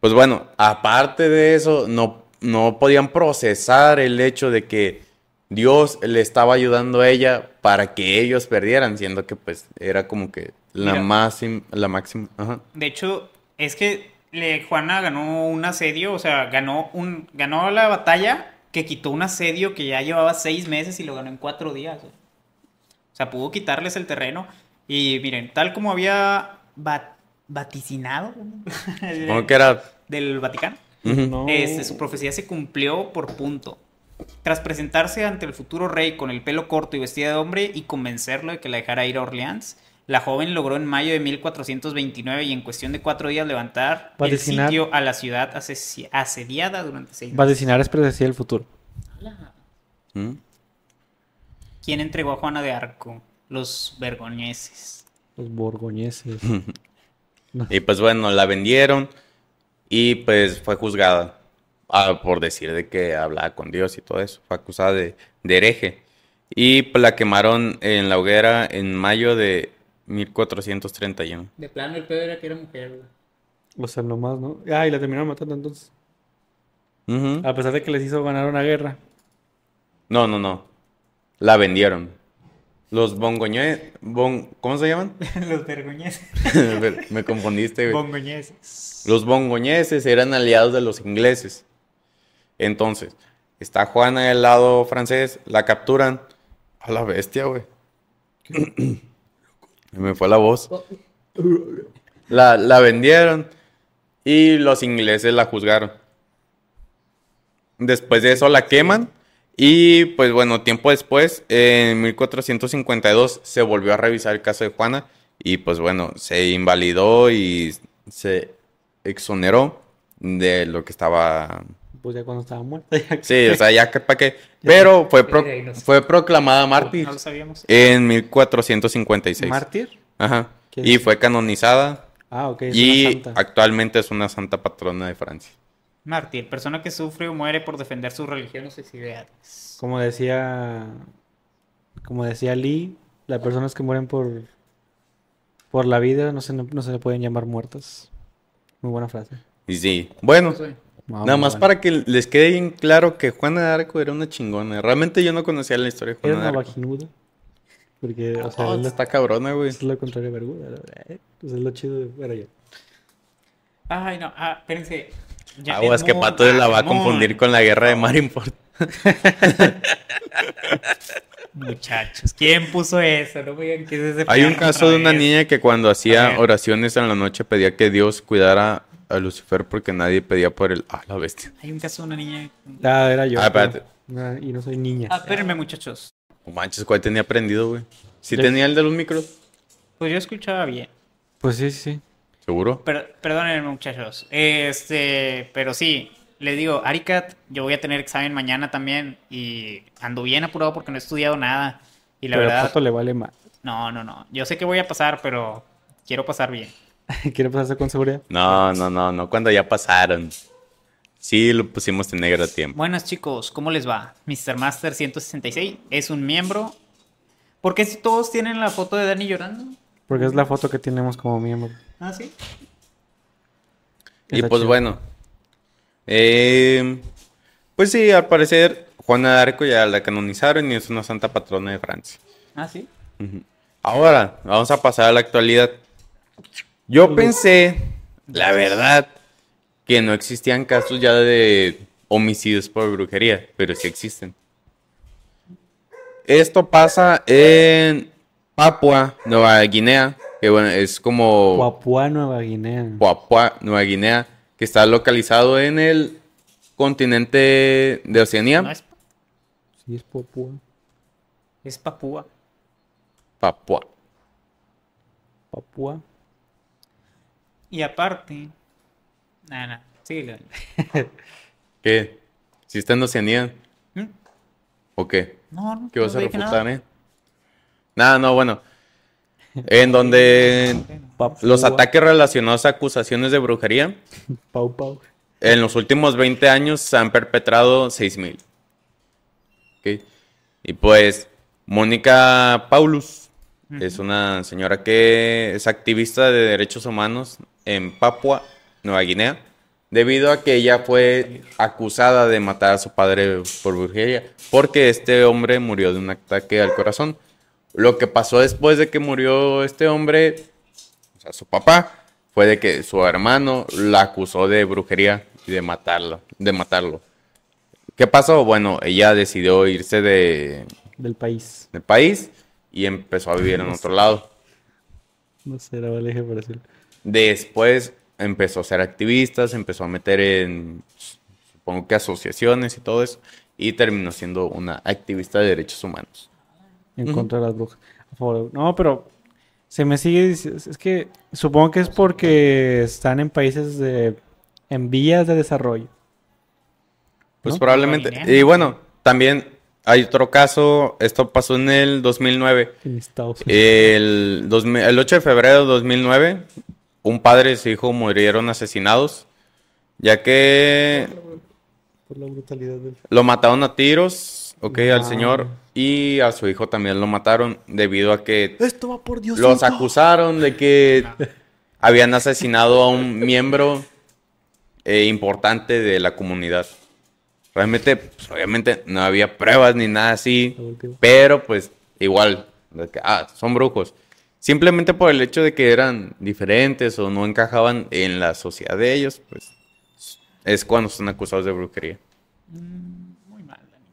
pues bueno, aparte de eso, no, no podían procesar el hecho de que Dios le estaba ayudando a ella para que ellos perdieran, siendo que pues era como que la Mira. más la máxima. Ajá. De hecho, es que le- Juana ganó un asedio, o sea, ganó un ganó la batalla que quitó un asedio que ya llevaba seis meses y lo ganó en cuatro días. O sea, pudo quitarles el terreno. Y miren, tal como había va- vaticinado Como que era. del Vaticano. No. este, su profecía se cumplió por punto. Tras presentarse ante el futuro rey con el pelo corto y vestida de hombre y convencerlo de que la dejara ir a Orleans, la joven logró en mayo de 1429 y en cuestión de cuatro días levantar el sitio a la ciudad asediada durante seis meses. Vaticinar es predecir el futuro. ¿Mm? ¿Quién entregó a Juana de Arco? Los vergoñeses. Los borgoñeses. Y pues bueno, la vendieron y pues fue juzgada. ah, por decir de que hablaba con Dios y todo eso. Fue acusada de, de hereje. Y pues, la quemaron en la hoguera en mayo de 1431. De plano el pedo era que era mujer, güey. O sea, nomás, ¿no? Ah, y la terminaron matando entonces. A pesar de que les hizo ganar una guerra. No, no, no. La vendieron. Los bongoñe... Bon... ¿Cómo se llaman? Los vergoñeses. Me confundiste, güey. Bongoñeses. Los bongoñeses eran aliados de los ingleses. Entonces, está Juana del lado francés, la capturan. A la bestia, güey. Me fue la voz. La, la vendieron y los ingleses la juzgaron. Después de eso la queman y pues bueno, tiempo después, en 1452, se volvió a revisar el caso de Juana y pues bueno, se invalidó y se exoneró de lo que estaba... Pues ya cuando estaba muerta. ya- Sí, o sea, ya que para qué. Pero fue, pro- fue proclamada mártir No lo sabíamos. en 1456. ¿Mártir? Ajá. ¿Qué Y es? fue canonizada Ah, ok. es y una santa. actualmente es una santa patrona de Francia. Mártir, persona que sufre o muere por defender su religión o sus ideales. Como decía. Como decía Lee, las personas que mueren por. Por la vida no se, no se le pueden llamar muertas. Muy buena frase. Y sí, bueno, Nada más para que les quede bien claro que Juana de Arco era una chingona. Realmente yo no conocía la historia de Era Juana de una Arco. vaginuda. Porque, o sea, Oh, es, lo, está cabrona, güey. es lo contrario de verguda. Eh, Pues es lo chido de. Bueno, ya. Ay, no, ah, espérense. Ya- Aguas que Pato la va a confundir con la guerra de Marineford. Muchachos, ¿quién puso eso? No me digan que es ese Hay un caso de una vez. niña que cuando hacía ver. oraciones en la noche pedía que Dios cuidara a Lucifer porque nadie pedía por él. Ah, la bestia. Hay un caso de una niña. Ah, era yo. Ah, espérate. no, y no soy niña. Ah, espérenme, muchachos. No manches, ¿cuál tenía prendido, güey? ¿Sí tenía el de los micros? Pues yo escuchaba bien. Pues sí, sí, sí. ¿Seguro? Per- perdónenme, muchachos. Este, pero sí, les digo, Aricat, yo voy a tener examen mañana también y ando bien apurado porque no he estudiado nada. Y la pero verdad, Pato le vale más. no, no, no. Yo sé que voy a pasar, pero quiero pasar bien. ¿Quiere pasarse con seguridad? No, no, no, no, cuando ya pasaron. Sí, lo pusimos en negro a tiempo. Buenas chicos, ¿cómo les va? Mr. Master 166 es un miembro. ¿Por qué si todos tienen la foto de Dani llorando? Porque es la foto que tenemos como miembro. Ah, sí. Y Está pues chido. bueno. eh, pues sí, al parecer Juana de Arco ya la canonizaron y es una santa patrona de Francia. Ah, sí. Ahora, vamos a pasar a la actualidad. Yo pensé, la verdad, que no existían casos ya de homicidios por brujería, pero sí existen. Esto pasa en Papua, Nueva Guinea, que bueno, es como Papua Nueva Guinea. Papua, Nueva Guinea, que está localizado en el continente de Oceanía. No es, Sí, es Papua. es Papúa. Papua. Papua. Y aparte. Nada, nada. Sí, ¿Qué? ¿Si está en Oceanía? ¿Mm? ¿O qué? No, no. ¿Qué vas no a refutar, nada. eh? Nada, no, bueno. En donde los ataques relacionados a acusaciones de brujería, Pau Pau. en los últimos 20 años se han perpetrado 6.000. ¿Ok? Y pues, Mónica Paulus es una señora que es activista de derechos humanos en Papua, Nueva Guinea, debido a que ella fue acusada de matar a su padre por brujería, porque este hombre murió de un ataque al corazón. Lo que pasó después de que murió este hombre, o sea, su papá, fue de que su hermano la acusó de brujería y de matarlo, de matarlo. ¿Qué pasó? Bueno, ella decidió irse de, Del país. del país y empezó a vivir en otro lado. No sé, la vale para decirlo. Después empezó a ser activista, se empezó a meter en, supongo que asociaciones y todo eso, y terminó siendo una activista de derechos humanos. En contra de las brujas. A favor. No, pero se me sigue. dic- Es que supongo que es porque están en países de. en vías de desarrollo. Pues ¿No? probablemente. Y bueno, también hay otro caso, esto pasó en el 2009. En Estados Unidos. El, 2000 el 8 de febrero de 2009, un padre y su hijo murieron asesinados, ya que Por la brutalidad del... Lo mataron a tiros, ok, al señor. Y a su hijo también lo mataron debido a que Esto va por Dios. los acusaron de que habían asesinado a un miembro eh, importante de la comunidad. Realmente, pues, obviamente no había pruebas ni nada así, pero pues igual, de que, ah, son brujos. Simplemente por el hecho de que eran diferentes o no encajaban en la sociedad de ellos, pues es cuando son acusados de brujería. Muy mal, Dani.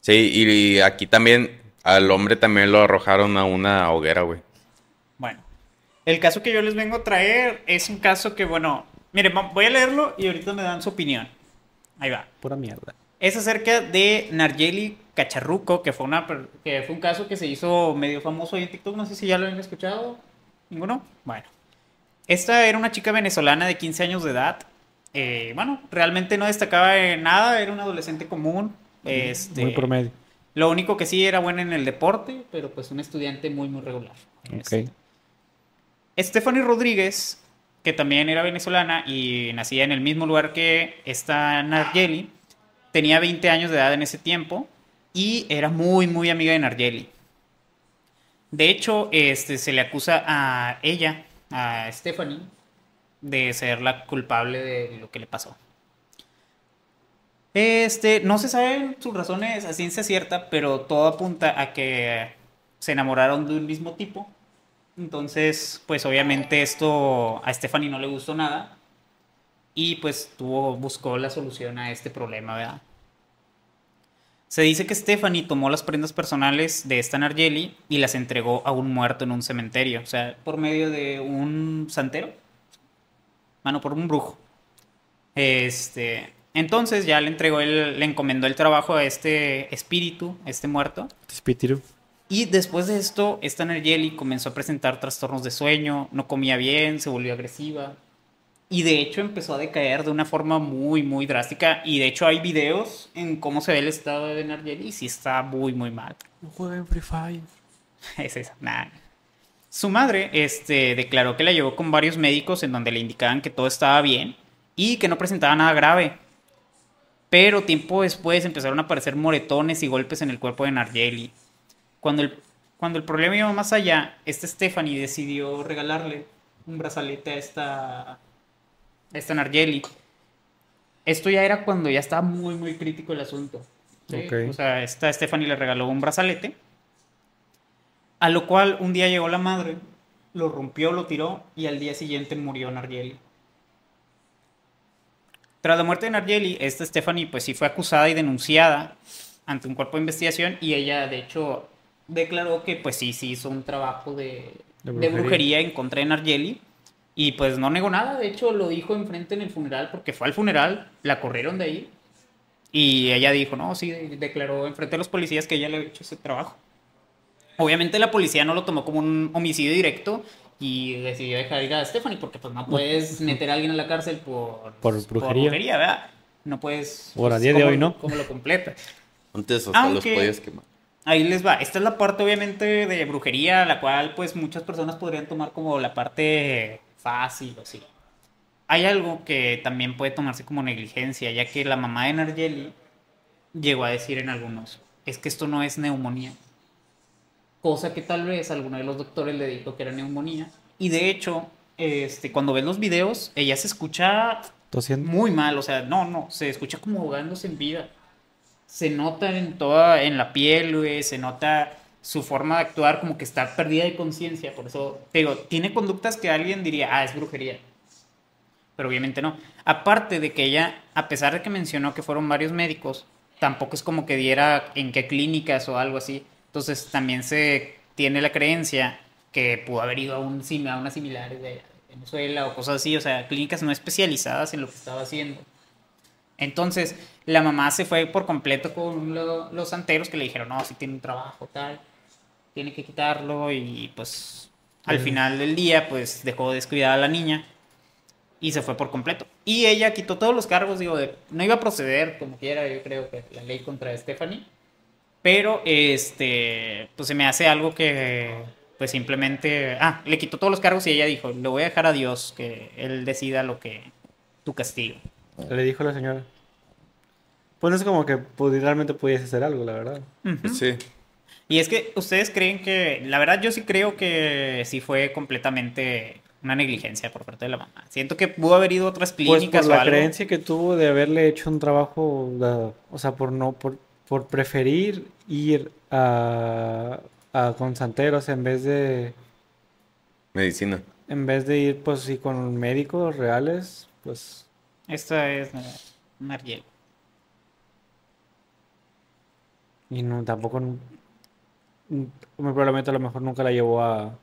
Sí, y aquí también al hombre también lo arrojaron a una hoguera, güey. Bueno, el caso que yo les vengo a traer es un caso que, bueno, miren, voy a leerlo y ahorita me dan su opinión. Ahí va. Pura mierda. Es acerca de Nargeli Cacharruco, que fue, una, que fue un caso que se hizo medio famoso ahí en TikTok. No sé si ya lo han escuchado. ¿Ninguno? Bueno. Esta era una chica venezolana de 15 años de edad. Eh, bueno, realmente no destacaba en nada, era una adolescente común. Este, Muy promedio. Lo único que sí era buena en el deporte, pero pues un estudiante muy, muy regular. Este, Ok. Stephanie Rodríguez, que también era venezolana y nacía en el mismo lugar que esta Nargeli, tenía 20 años de edad en ese tiempo y era muy, muy amiga de Nargeli. De hecho, este, se le acusa a ella, a Stephanie, de ser la culpable de lo que le pasó. Este, no se saben sus razones a ciencia cierta, pero todo apunta a que se enamoraron de un mismo tipo. Entonces, pues obviamente esto a Stephanie no le gustó nada. Y pues tuvo, buscó la solución a este problema, ¿verdad? Se dice que Stephanie tomó las prendas personales de esta Nargeli y las entregó a un muerto en un cementerio. O sea, por medio de un santero. Mano, por un brujo. Este. Entonces ya le entregó, el, le encomendó el trabajo a este espíritu, este muerto. Spitiru. Y después de esto, esta Nayeli comenzó a presentar trastornos de sueño, no comía bien, se volvió agresiva. Y de hecho empezó a decaer de una forma muy, muy drástica. Y de hecho hay videos en cómo se ve el estado de Nayeli y sí está muy, muy mal. No jueguen Free Fire. Es esa, nada. Su madre este, declaró que la llevó con varios médicos en donde le indicaban que todo estaba bien y que no presentaba nada grave. Pero tiempo después empezaron a aparecer moretones y golpes en el cuerpo de Nargeli. Cuando el, cuando el problema iba más allá, esta Stephanie decidió regalarle un brazalete a esta, a esta Nargeli. Esto ya era cuando ya estaba muy, muy crítico el asunto. ¿sí? Ok. O sea, esta Stephanie le regaló un brazalete. A lo cual un día llegó la madre, lo rompió, lo tiró y al día siguiente murió Nargeli. Tras la muerte de Nargeli, esta Stephanie pues sí fue acusada y denunciada ante un cuerpo de investigación y ella de hecho declaró que pues sí, sí hizo un trabajo de, De de brujería. brujería. en contra de Nargeli y pues no negó nada, de hecho lo dijo enfrente en el funeral porque fue al funeral, la corrieron de ahí y ella dijo, no, sí, de- declaró enfrente de los policías que ella le había hecho ese trabajo. Obviamente la policía no lo tomó como un homicidio directo y decidió dejar ir a Stephanie porque pues no puedes meter a alguien a la cárcel por, Por brujería. ¿verdad? No puedes... Por a pues, día de ¿cómo- hoy, ¿no? ¿Cómo lo completa? Antes hasta los Aunque- podías quemar. Ahí les va. Esta es la parte obviamente de brujería, la cual pues muchas personas podrían tomar como la parte fácil o así. Hay algo que también puede tomarse como negligencia, ya que la mamá de Nargeli llegó a decir en algunos, es que esto no es neumonía. Cosa que tal vez alguno de los doctores le dijo que era neumonía. Y de hecho, este, cuando ves los videos, ella se escucha Tosiendo. muy mal, o sea, no, no, se escucha como ahogándose en vida. Se nota en toda, en la piel, se nota su forma de actuar como que está perdida de conciencia, por eso, te tiene conductas que alguien diría, ah, es brujería. Pero obviamente no. Aparte de que ella, a pesar de que mencionó que fueron varios médicos, tampoco es como que diera en qué clínicas o algo así. Entonces también se tiene la creencia que pudo haber ido a, un, a unas similares de Venezuela o cosas así, o sea, clínicas no especializadas en lo que estaba haciendo. Entonces, la mamá se fue por completo con lo- los santeros que le dijeron, no, si tiene un trabajo tal, tiene que quitarlo y pues al final del día pues dejó descuidada a la niña y se fue por completo. Y ella quitó todos los cargos, digo, de- no iba a proceder como quiera, yo creo que la ley contra Stephanie, pero este, pues se me hace algo que pues simplemente, ah, le quitó todos los cargos y ella dijo, le voy a dejar a Dios que él decida lo que tu castigo. Le dijo la señora. Pues no es como que pues, realmente pudiese hacer algo, la verdad. Sí. Y es que ustedes creen que, la verdad yo sí creo que sí fue completamente una negligencia por parte de la mamá. Siento que pudo haber ido a otras Pues por clínicas o la algo. creencia que tuvo de haberle hecho un trabajo, da- o sea, por no, por, por preferir ir a, a con santeros en vez de, Medicina. en vez de ir, pues sí, con médicos reales, pues Esta es Mariel. Y no, tampoco, muy probablemente a lo mejor nunca la llevó a...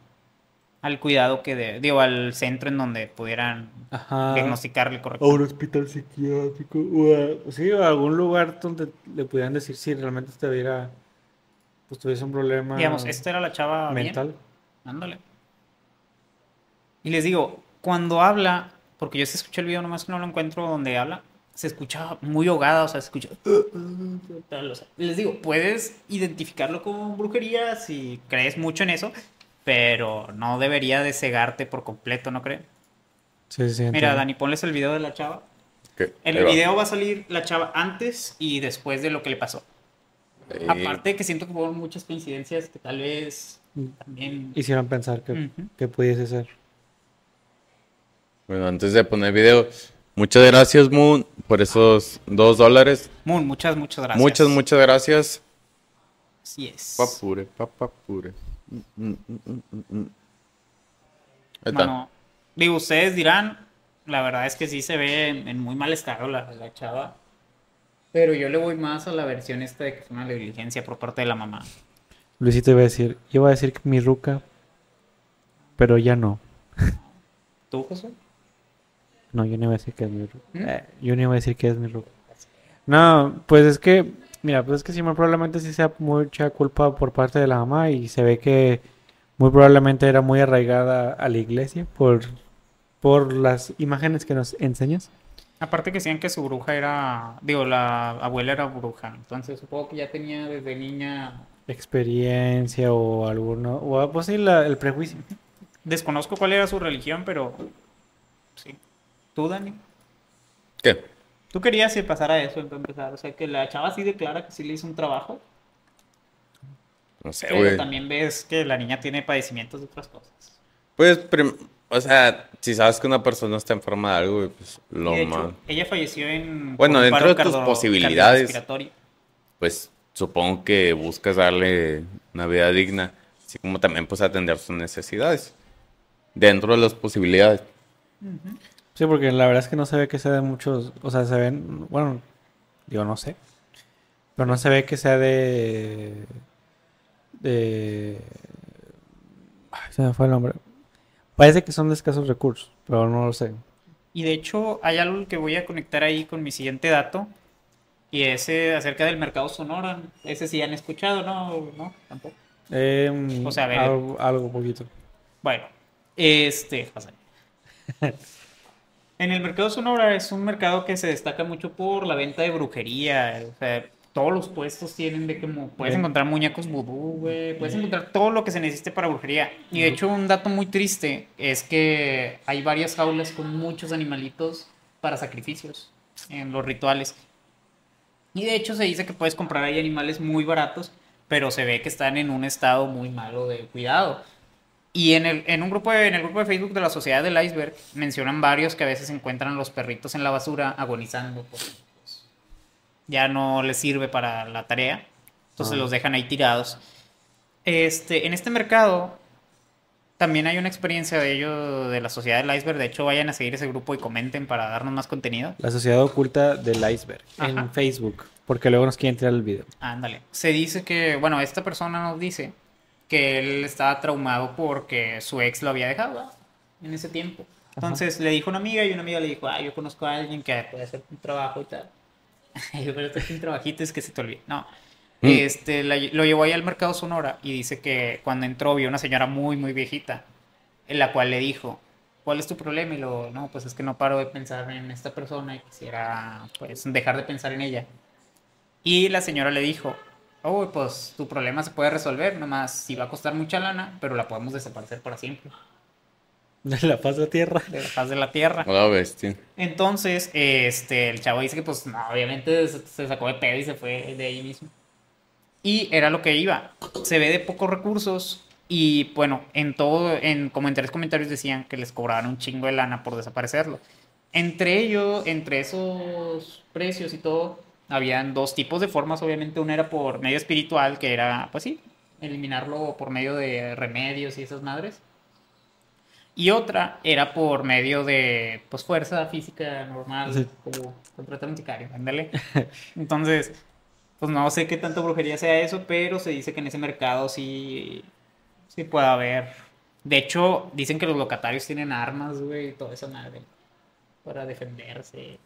Al cuidado que de, digo, al centro en donde pudieran Ajá, diagnosticarle a un correctamente. hospital psiquiátrico o a, sí, o a algún lugar donde le pudieran decir si realmente tuviera, pues tuviese un problema Digamos, esta era la chava bien. mental. Ándale. Y les digo, cuando habla, porque yo sí escuché el video, nomás que no lo encuentro donde habla, se escucha muy ahogada, o sea, se escucha... tal, o sea, les digo, puedes identificarlo como brujería si crees mucho en eso, pero no debería de cegarte por completo, ¿no creen? Sí, sí, Mira, entiendo. Dani, ponles el video de la chava. ¿Qué? En Ahí el va. video va a salir la chava antes y después de lo que le pasó. Eh, Aparte que siento que fueron muchas coincidencias que tal vez también... Hicieron pensar que, que pudiese ser. Bueno, antes de poner video, muchas gracias, Moon, por esos dos dólares. Moon, muchas, muchas gracias. Muchas, muchas gracias. Así es. Papure, papapure. Mm, mm, mm, mm, está. Digo, ustedes dirán, la verdad es que sí se ve en, en muy mal estado la, la chava. Pero yo le voy más a la versión esta de que fue una negligencia por parte de la mamá. Luisito iba a decir, iba a decir que mi ruca, pero ya no. ¿Tú, Josué? No, yo no iba a decir que es mi. ¿Mm? Eh, yo no iba a decir que es mi. No, pues es que, mira, pues es que sí, muy probablemente sí sea mucha culpa por parte de la mamá y se ve que muy probablemente era muy arraigada a la iglesia por, por las imágenes que nos enseñas. Aparte que decían que su bruja era, digo, la abuela era bruja. Entonces supongo que ya tenía desde niña... Experiencia o alguno, o pues sí, la- el prejuicio. Desconozco cuál era su religión, pero... Sí. ¿Tú, Dani? ¿Qué? ¿Tú querías que pasara eso para empezar? O sea, que la chava sí declara que sí le hizo un trabajo, No sé, pero güey. también ves que la niña tiene padecimientos de otras cosas. Pues, o sea, si sabes que una persona está enferma de algo, pues lo de hecho, más. ella falleció en Bueno, dentro de tus posibilidades. Pues supongo que buscas darle una vida digna, así como también pues atender sus necesidades. Dentro de las posibilidades. Sí, porque la verdad es que no se ve que sea de muchos, o sea, se ven, bueno, digo, no sé, pero no se ve que sea de, de, ay, se me fue el nombre. Parece que son de escasos recursos, pero no lo sé. Y de hecho, hay algo que voy a conectar ahí con mi siguiente dato. Y ese acerca del mercado Sonora. Ese sí han escuchado, ¿no? No, tampoco. Eh, mm, O sea, a ver. algo, algo poquito. Bueno, este, José. En el mercado Sonora es un mercado que se destaca mucho por la venta de brujería. O sea, todos los puestos tienen de que puedes Bien. encontrar muñecos vudú, güey. Puedes encontrar todo lo que se necesite para brujería. Y de hecho, un dato muy triste es que hay varias jaulas con muchos animalitos para sacrificios en los rituales. Y de hecho se dice que puedes comprar ahí animales muy baratos, pero se ve que están en un estado muy malo de cuidado. Y en el, en un grupo de- en el grupo de Facebook de la Sociedad del Iceberg mencionan varios que a veces encuentran los perritos en la basura agonizando pues, ya no les sirve para la tarea. Entonces Ah. los dejan ahí tirados. Este, en este mercado también hay una experiencia de ello de la Sociedad del Iceberg. De hecho, vayan a seguir ese grupo y comenten para darnos más contenido. La sociedad oculta del iceberg Ajá. en Facebook, porque luego nos quieren tirar el video. Ándale. Se dice que, bueno, esta persona nos dice que él estaba traumado porque su ex lo había dejado ¿verdad? en ese tiempo. Entonces le dijo una amiga y una amiga le dijo, ah, yo conozco a alguien que puede hacer un trabajo y tal. Y yo, pero esto es un trabajito, es que se te olvide. No. Mm. Este, la- lo llevó ahí al mercado Sonora y dice que cuando entró vio una señora muy, muy viejita, en la cual le dijo, ¿cuál es tu problema? Y luego, no, pues es que no paro de pensar en esta persona y quisiera, pues, dejar de pensar en ella. Y la señora le dijo, oh, pues tu problema se puede resolver, nomás si va a costar mucha lana, pero la podemos desaparecer para siempre. De la paz de la tierra. de la faz de la tierra. La bestia. Entonces, este, el chavo dice que pues no, obviamente se, se sacó de pedo y se fue de ahí mismo. Y era lo que iba. Se ve de pocos recursos y bueno, en todo, en como en tres comentarios decían que les cobraban un chingo de lana por desaparecerlo. Entre ellos, entre esos precios y todo, habían dos tipos de formas, obviamente. Una era por medio espiritual, que era, pues sí, eliminarlo por medio de remedios y esas madres. Y otra era por medio de, pues, fuerza física normal, Sí. como contratar un sicario, ándale. Entonces, pues no sé qué tanto brujería sea eso, pero se dice que en ese mercado sí, sí puede haber. De hecho, dicen que los locatarios tienen armas, güey, y toda esa madre, para defenderse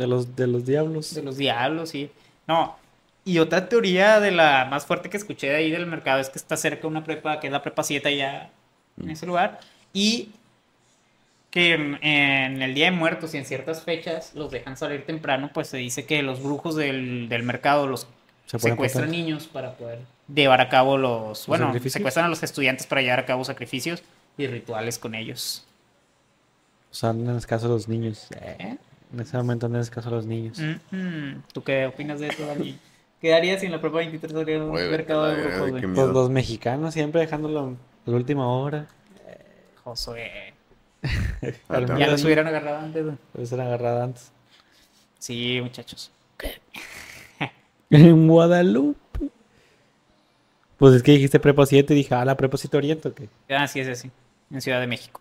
De los, de los diablos. de los diablos, sí. No. Y otra teoría de la más fuerte que escuché de ahí del mercado es que está cerca de una prepa, que es la prepa 7 allá en ese lugar. Y que en, en el Día de Muertos y en ciertas fechas los dejan salir temprano, pues se dice que los brujos del, del mercado los Se secuestran contar. niños para poder llevar a cabo los... Bueno, sacrificios? secuestran a los estudiantes para llevar a cabo sacrificios y rituales con ellos. O sea, andan escasos los niños. ¿Eh? En ese momento andan escasos los niños. Mm, ¿Tú qué opinas de eso, Dani? ¿Qué harías si en la prepa 23 habría un mercado de qué güey? Pues los mexicanos siempre dejándolo a la última hora. Josué. Al Ya menos los hubieran agarrado antes. güey. Debe ser agarrada antes. Sí, muchachos. En Guadalupe. Pues es que dijiste prepa 7 y dije, ah, la prepa 7 Oriente, ¿o qué? Ah, sí, es así. En Ciudad de México.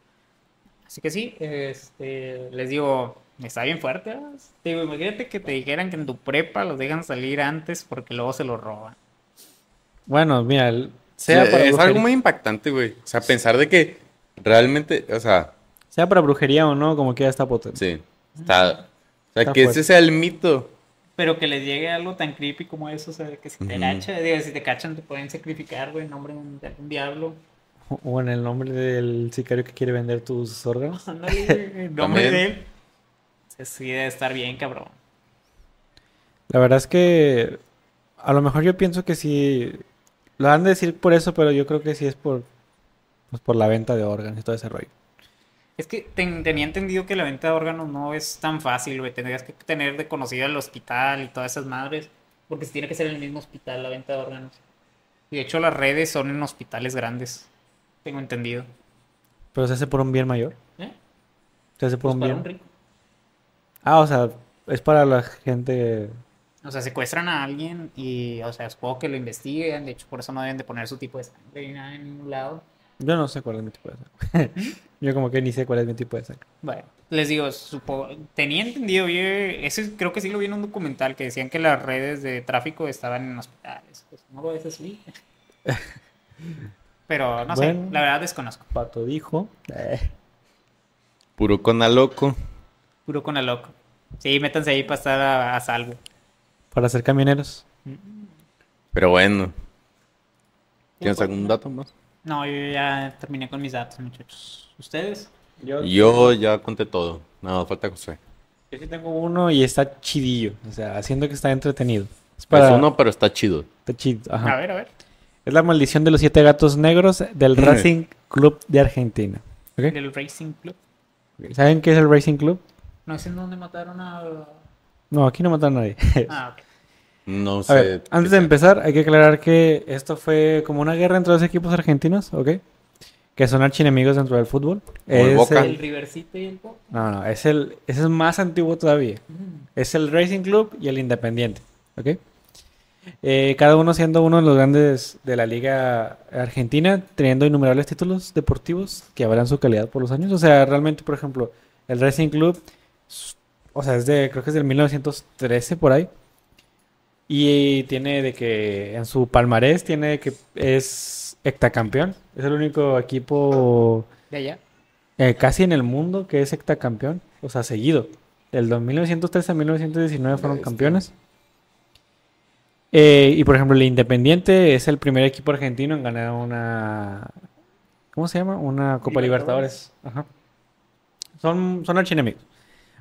Así que sí, este, les digo, está bien fuerte. digo, imagínate que te dijeran que en tu prepa los dejan salir antes porque luego se los roban. Bueno, mira, el- Sí, sea, para es algo muy impactante, güey. O sea, pensar de que realmente, o sea, sea para brujería o no, como que ya está potente. sí, está, o sea, Está que fuerte. ese sea el mito. Pero que les llegue algo tan creepy como eso, o sea, que si te Ujú. digo, si te cachan te pueden sacrificar, güey, en nombre de un, de un diablo. O- O en el nombre del sicario que quiere vender tus órganos. Ándale, güey, en nombre También. de él. Sí, debe estar bien, cabrón. La verdad es que a lo mejor yo pienso que sí. Lo han de decir por eso, pero yo creo que sí es por, pues por la venta de órganos y todo ese rollo. Es que ten- tenía entendido que la venta de órganos no es tan fácil, güey. Tendrías que tener de conocido el hospital y todas esas madres. Porque tiene que ser en el mismo hospital la venta de órganos. Y de hecho las redes son en hospitales grandes. Tengo entendido. Pero se hace por un bien mayor. ¿Eh? Se hace por Pues un bien. un rico. Ah, o sea, es para la gente. O sea, secuestran a alguien y, o sea, supongo que lo investiguen. De hecho, por eso no deben de poner su tipo de sangre ni nada en ningún lado. Yo no sé cuál es mi tipo de sangre. yo como que ni sé cuál es mi tipo de sangre. Bueno, les digo, supo- tenía entendido, vi- ese creo que sí lo vi en un documental que decían que las redes de tráfico estaban en hospitales. Pues no lo ves así. Pero no Bueno. sé, la verdad desconozco. Pato dijo. eh, Puro con a loco. Puro con el loco. Sí, métanse ahí para estar a, a salvo. para ser camioneros. Pero bueno. ¿Tienes algún dato más? No, yo ya terminé con mis datos, muchachos. ¿Ustedes? Yo, Yo ya conté todo. No, falta José. yo sí tengo uno y está chidillo. O sea, haciendo que está entretenido. Es uno, pero está chido. Está chido. ajá. A ver, a ver. Es la maldición de los siete gatos negros del. Racing Club de Argentina. Del Racing Club. ¿Saben qué es el Racing Club? No sé en dónde mataron a... No, aquí no mataron a nadie. Ah, ok. No sé. A ver, antes de empezar, hay que aclarar que esto fue como una guerra entre dos equipos argentinos, ¿ok? Que son archienemigos dentro del fútbol. el Es Boca. El el- Rivercito y el Pop. No, no, es el, ese es más antiguo todavía. Es el Racing Club y el Independiente, ¿ok? Eh, cada uno siendo uno de los grandes de la liga argentina, teniendo innumerables títulos deportivos que avalan su calidad por los años. O sea, realmente, por ejemplo, el Racing Club, o sea, es de, creo que es del 1913 por ahí. Y tiene de que en su palmarés tiene de que es hectacampeón. Es el único equipo De allá. eh, casi en el mundo que es hectacampeón, o sea, seguido. Del 1913 a 1919 fueron campeones. Eh, y por ejemplo, el Independiente es el primer equipo argentino en ganar una. ¿Cómo se llama? Una Copa Libertadores. Ajá. Son, son archienemigos.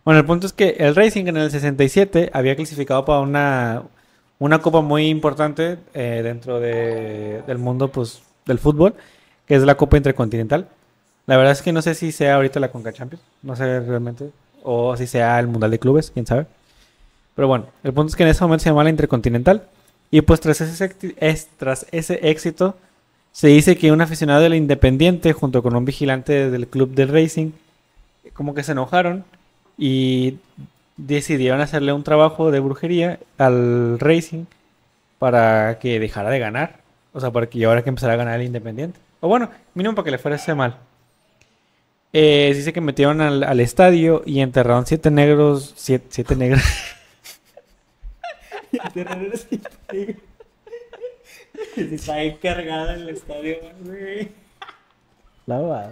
Bueno, el punto es que el Racing en el 67 había clasificado para una, una copa muy importante eh, dentro de- del mundo pues, del fútbol, que es la Copa Intercontinental. La verdad es que no sé si sea ahorita la Conca Champions. No sé realmente. O si sea el Mundial de Clubes, quién sabe. Pero bueno, el punto es que en ese momento se llamaba la Intercontinental. Y pues tras ese, es- tras ese éxito, se dice que un aficionado del Independiente, junto con un vigilante del club del Racing, como que se enojaron y decidieron hacerle un trabajo de brujería al Racing para que dejara de ganar. O sea, para que ahora que empezara a ganar el Independiente. O bueno, mínimo para que le fuese mal. Eh, dice que metieron al, al estadio y enterraron siete negros. Siete, siete negros. Y enterraron siete negros. Está encargada en el estadio, güey. La va.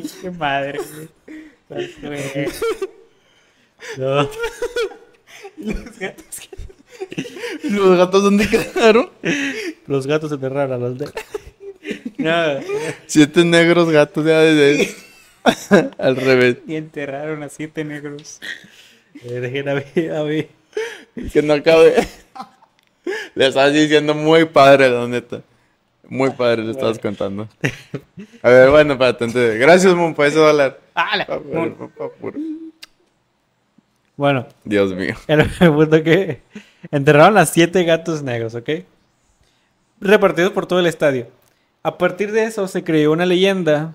Pinche madre, güey. No. Los gatos, ¿Los gatos dónde quedaron? los gatos enterraron a los de. No. Siete negros gatos ya desde al revés. Y enterraron a siete negros. Eh, dejen a ver, a ver. Que no acabe. Le estás diciendo muy padre, la neta. Muy padre, le estabas contando. A ver, bueno, para entender. Gracias, Mon, por ese dólar. Puro. Bueno, Dios mío. el punto que enterraron a siete gatos negros, ¿ok? Repartidos por todo el estadio. A partir de eso se creó una leyenda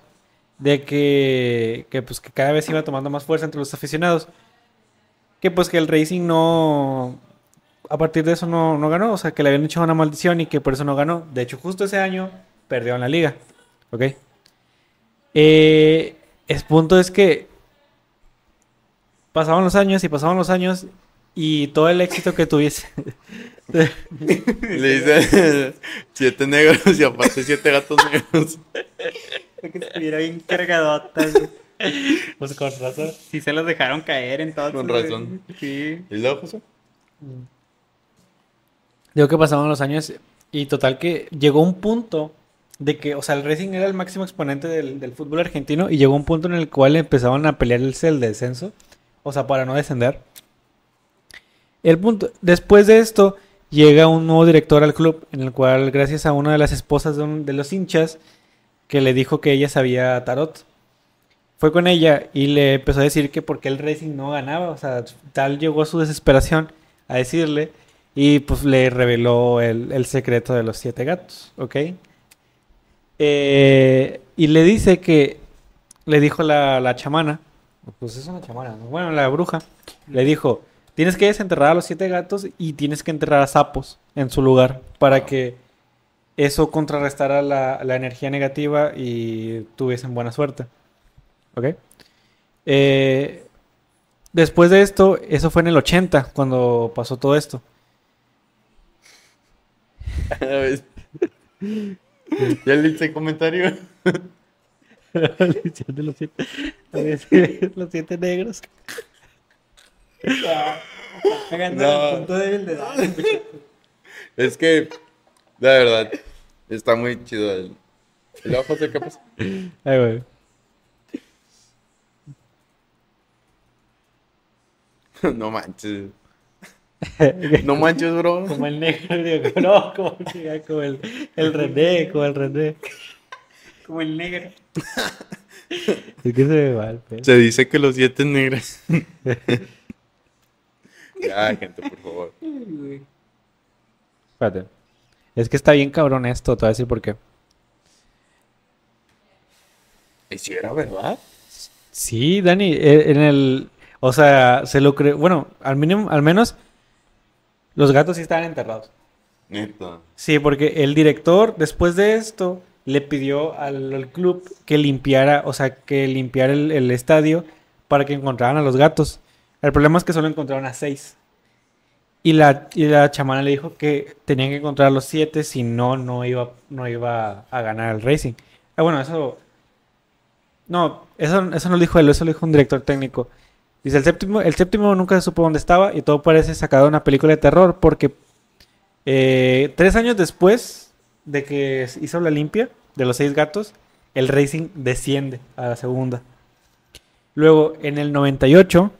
de que, que, pues, que cada vez iba tomando más fuerza entre los aficionados. Que pues que el Racing no... A partir de eso no, no ganó, o sea, que le habían hecho una maldición y que por eso no ganó. De hecho, justo ese año perdió en la liga, ¿ok? Eh, el punto es que pasaban los años y pasaban los años y todo el éxito que tuviese. Le dice siete negros y aparte siete gatos negros. que estuviera bien cargadota, pues con razón. Si se los dejaron caer entonces. Con razón. Sí. ¿Y luego, José? Digo que pasaban los años y total que llegó un punto de que, o sea, el Racing era el máximo exponente del, del fútbol argentino y llegó un punto en el cual empezaban a pelear el, el descenso, o sea, para no descender. El punto, después de esto, llega un nuevo director al club, en el cual, gracias a una de las esposas de, un- de los hinchas, que le dijo que ella sabía tarot, fue con ella y le empezó a decir que porque el Racing no ganaba, o sea, tal llegó su desesperación a decirle y pues le reveló el, el secreto de los siete gatos, ¿ok? Eh, y le dice que, le dijo la, la chamana, pues es una chamana, ¿no? bueno, la bruja, le dijo, tienes que desenterrar a los siete gatos y tienes que enterrar a sapos en su lugar para que eso contrarrestara la, la energía negativa y tuviesen buena suerte, ¿ok? Eh, después de esto, eso fue en el 80 cuando pasó todo esto. ¿Ya le hice comentario? De los siete, de los siete negros. Pegando No. el punto débil de. Es que, la verdad, está muy chido el... ¿Y luego, José, qué pasa? Ay, güey. No manches. No manches, bro. Como el negro, digo, no, como, como el, el René, como el René. Como el negro. Es que se va el pedo. Se dice que los siete negros. ya, gente, por favor. Espérate. Es que está bien cabrón esto, te voy a decir por qué. ¿Y si era verdad? Sí, Dani, eh, en el... O sea, se lo creo... Bueno, al mínimo, al menos los gatos sí estaban enterrados. Neta. Sí, porque el director, después de esto, le pidió al, al club que limpiara, o sea, que limpiara el, el estadio para que encontraran a los gatos. El problema es que solo encontraron a seis. Y la, y la chamana le dijo que tenían que encontrar a los siete, si no, no iba, no iba a ganar el Racing. Ah, bueno, eso... No, eso, eso no lo dijo él, eso lo dijo un director técnico. Dice, el séptimo, el séptimo nunca se supo dónde estaba y todo parece sacado de una película de terror porque eh, tres años después de que hizo la limpia de los seis gatos, el Racing desciende a la segunda. Luego, en el 98,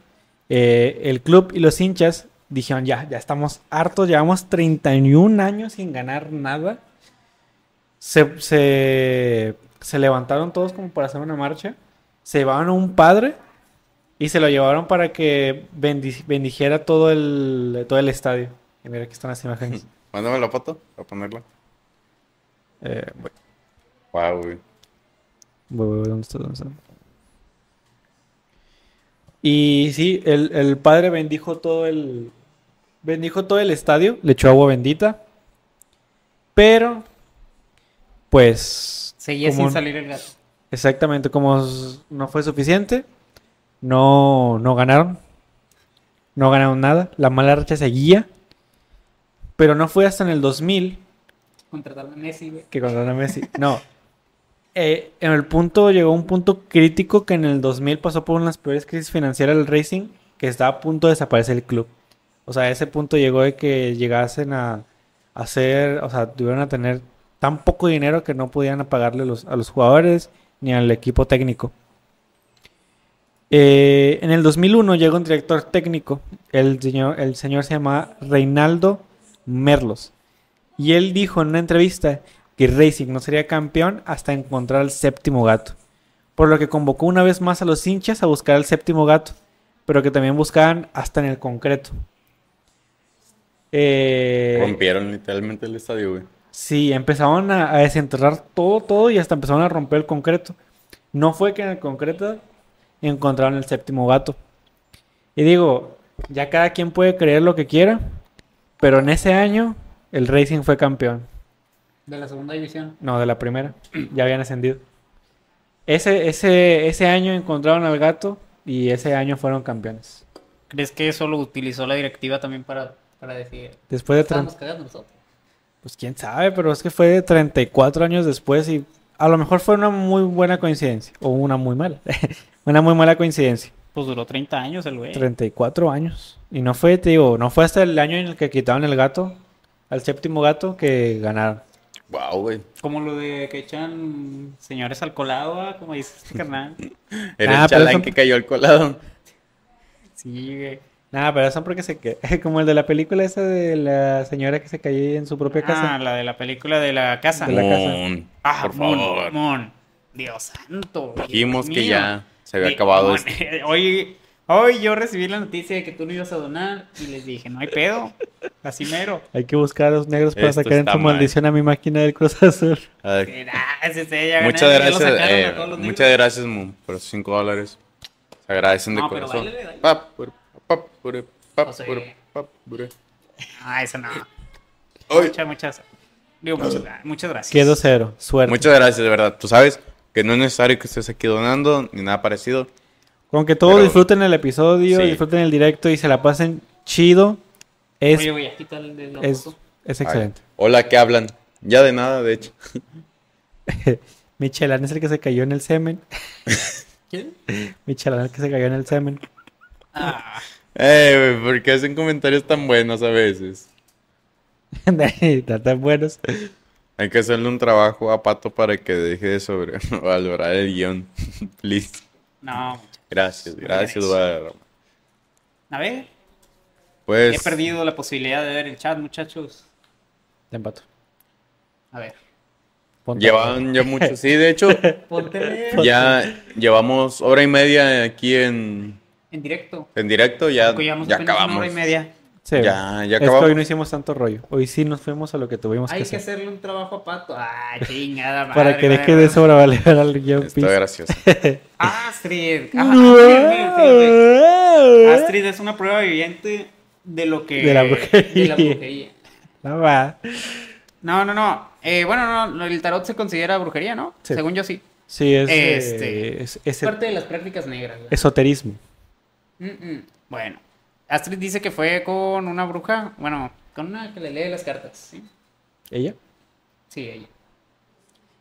eh, el club y los hinchas dijeron, ya, ya estamos hartos, llevamos 31 años sin ganar nada. se, se, levantaron todos como para hacer una marcha. Se llevaban a un padre y se lo llevaron para que bendi- bendijera todo el, todo el estadio. Y mira, aquí están las imágenes. Mándame la foto para ponerla. Eh, voy, Wow, güey. voy, voy, ¿dónde está? ¿Dónde está? Y sí, el, el padre bendijo todo el. Bendijo todo el estadio, le echó agua bendita. Pero, pues. Seguía como- sin salir el gato. Exactamente, como no fue suficiente, no, no ganaron. No ganaron nada. La mala racha seguía. Pero no fue hasta en el 2000 Contrataron a Messi, güey. que contrataron a Messi. No. Eh, en el punto, llegó un punto crítico que en el 2000 pasó por unas peores crisis financieras del Racing, que estaba a punto de desaparecer el club. O sea, ese punto llegó de que llegasen a hacer, o sea, tuvieron a tener tan poco dinero que no podían pagarle los, a los jugadores ni al equipo técnico. Eh, en el 2001 llegó un director técnico, el señor, el señor se llama Reinaldo Merlos. Y él dijo en una entrevista que Racing no sería campeón hasta encontrar al séptimo gato. Por lo que convocó una vez más a los hinchas a buscar al séptimo gato, pero que también buscaban hasta en el concreto. Eh, Rompieron literalmente el estadio, güey. Sí, empezaron a, a desenterrar todo, todo y hasta empezaron a romper el concreto. No fue que en el concreto encontraron el séptimo gato. Y digo, ya cada quien puede creer lo que quiera, pero en ese año el Racing fue campeón. De la segunda división. No, de la primera. Ya habían ascendido. Ese, ese, ese año encontraron al gato y ese año fueron campeones. ¿Crees que eso lo utilizó la directiva también para, para decir... Después de 30, Estábamos cagando nosotros. Pues quién sabe, pero es que fue 34 años después y a lo mejor fue una muy buena coincidencia. O una muy mala. una muy mala coincidencia. Pues duró 30 años el güey. 34 años. Y no fue, te digo, no fue hasta el año en el que quitaron el gato, al séptimo gato, que ganaron. Wow, güey. Como lo de que echan señores al colado, ¿ah? como dice este canal. Era Ah, el pero chalán que cayó al colado. Sí, güey. Nada, pero eso porque se que Como el de la película esa de la señora que se cayó en su propia casa. Ah, la de la película de la casa. De la casa. Mon, Ah, por Mon, favor. Mon. Dios santo. Dijimos Dios que mío. ya se había Y- acabado Mon, esto. Hoy, hoy yo recibí la noticia de que tú no ibas a donar y les dije, no hay pedo. Así mero. Hay que buscar a los negros para Esto sacar en su mal. maldición a mi máquina del Cruz Azul. Gracias, eh, muchas gracias, eh, muchas gracias, Mu, por esos 5 dólares. Se agradecen de No, corazón. pure, O sea, pure. Ah, eso no. Muchas, muchas. Digo, muchas, muchas gracias. Quedo cero. Suerte. Muchas gracias, de verdad. Tú sabes que no es necesario que estés aquí donando ni nada parecido. Con que todos Pero- disfruten el episodio, Sí. disfruten el directo y se la pasen chido, es, Oye, güey, aquí está el de es, es Ay, excelente. hola, ¿qué hablan? Ya de nada, de hecho. Michelán es el que se cayó en el semen. ¿Quién? Michelán es el que se cayó en el semen. Ah, Eh, güey, ¿por qué hacen comentarios tan buenos a veces? Tan buenos. Hay que hacerle un trabajo a Pato para que deje de sobrevalorar el guion. Please. no. Gracias, gracias. A ver, Pues, he perdido la posibilidad de ver el chat, muchachos. Te empato. A ver. Ponte- llevan ya mucho. Sí, de hecho, Ponte ya llevamos hora y media aquí en, en directo. en directo. Ya, ya una acabamos. hora y media. Sí, Ya, ya es que acabamos. hoy no hicimos tanto rollo. Hoy sí nos fuimos a lo que tuvimos Hay que que hacer. hacerle un trabajo a Pato. Ah, chingada madre. Para que deje de sobrevalorar al guion Está gracioso. Astrid. Ah, Astrid. Astrid es una prueba viviente de lo que... De la brujería. de la brujería. No va. No, no, no. Eh, bueno, no, el tarot se considera brujería, ¿no? Sí. Según yo sí. Sí, es, Este, eh, es, Es es parte de las prácticas negras. esoterismo. Mm, mm. Bueno, Astrid dice que fue con una bruja, bueno, con una que le lee las cartas, ¿sí? ¿Ella? Sí, ella.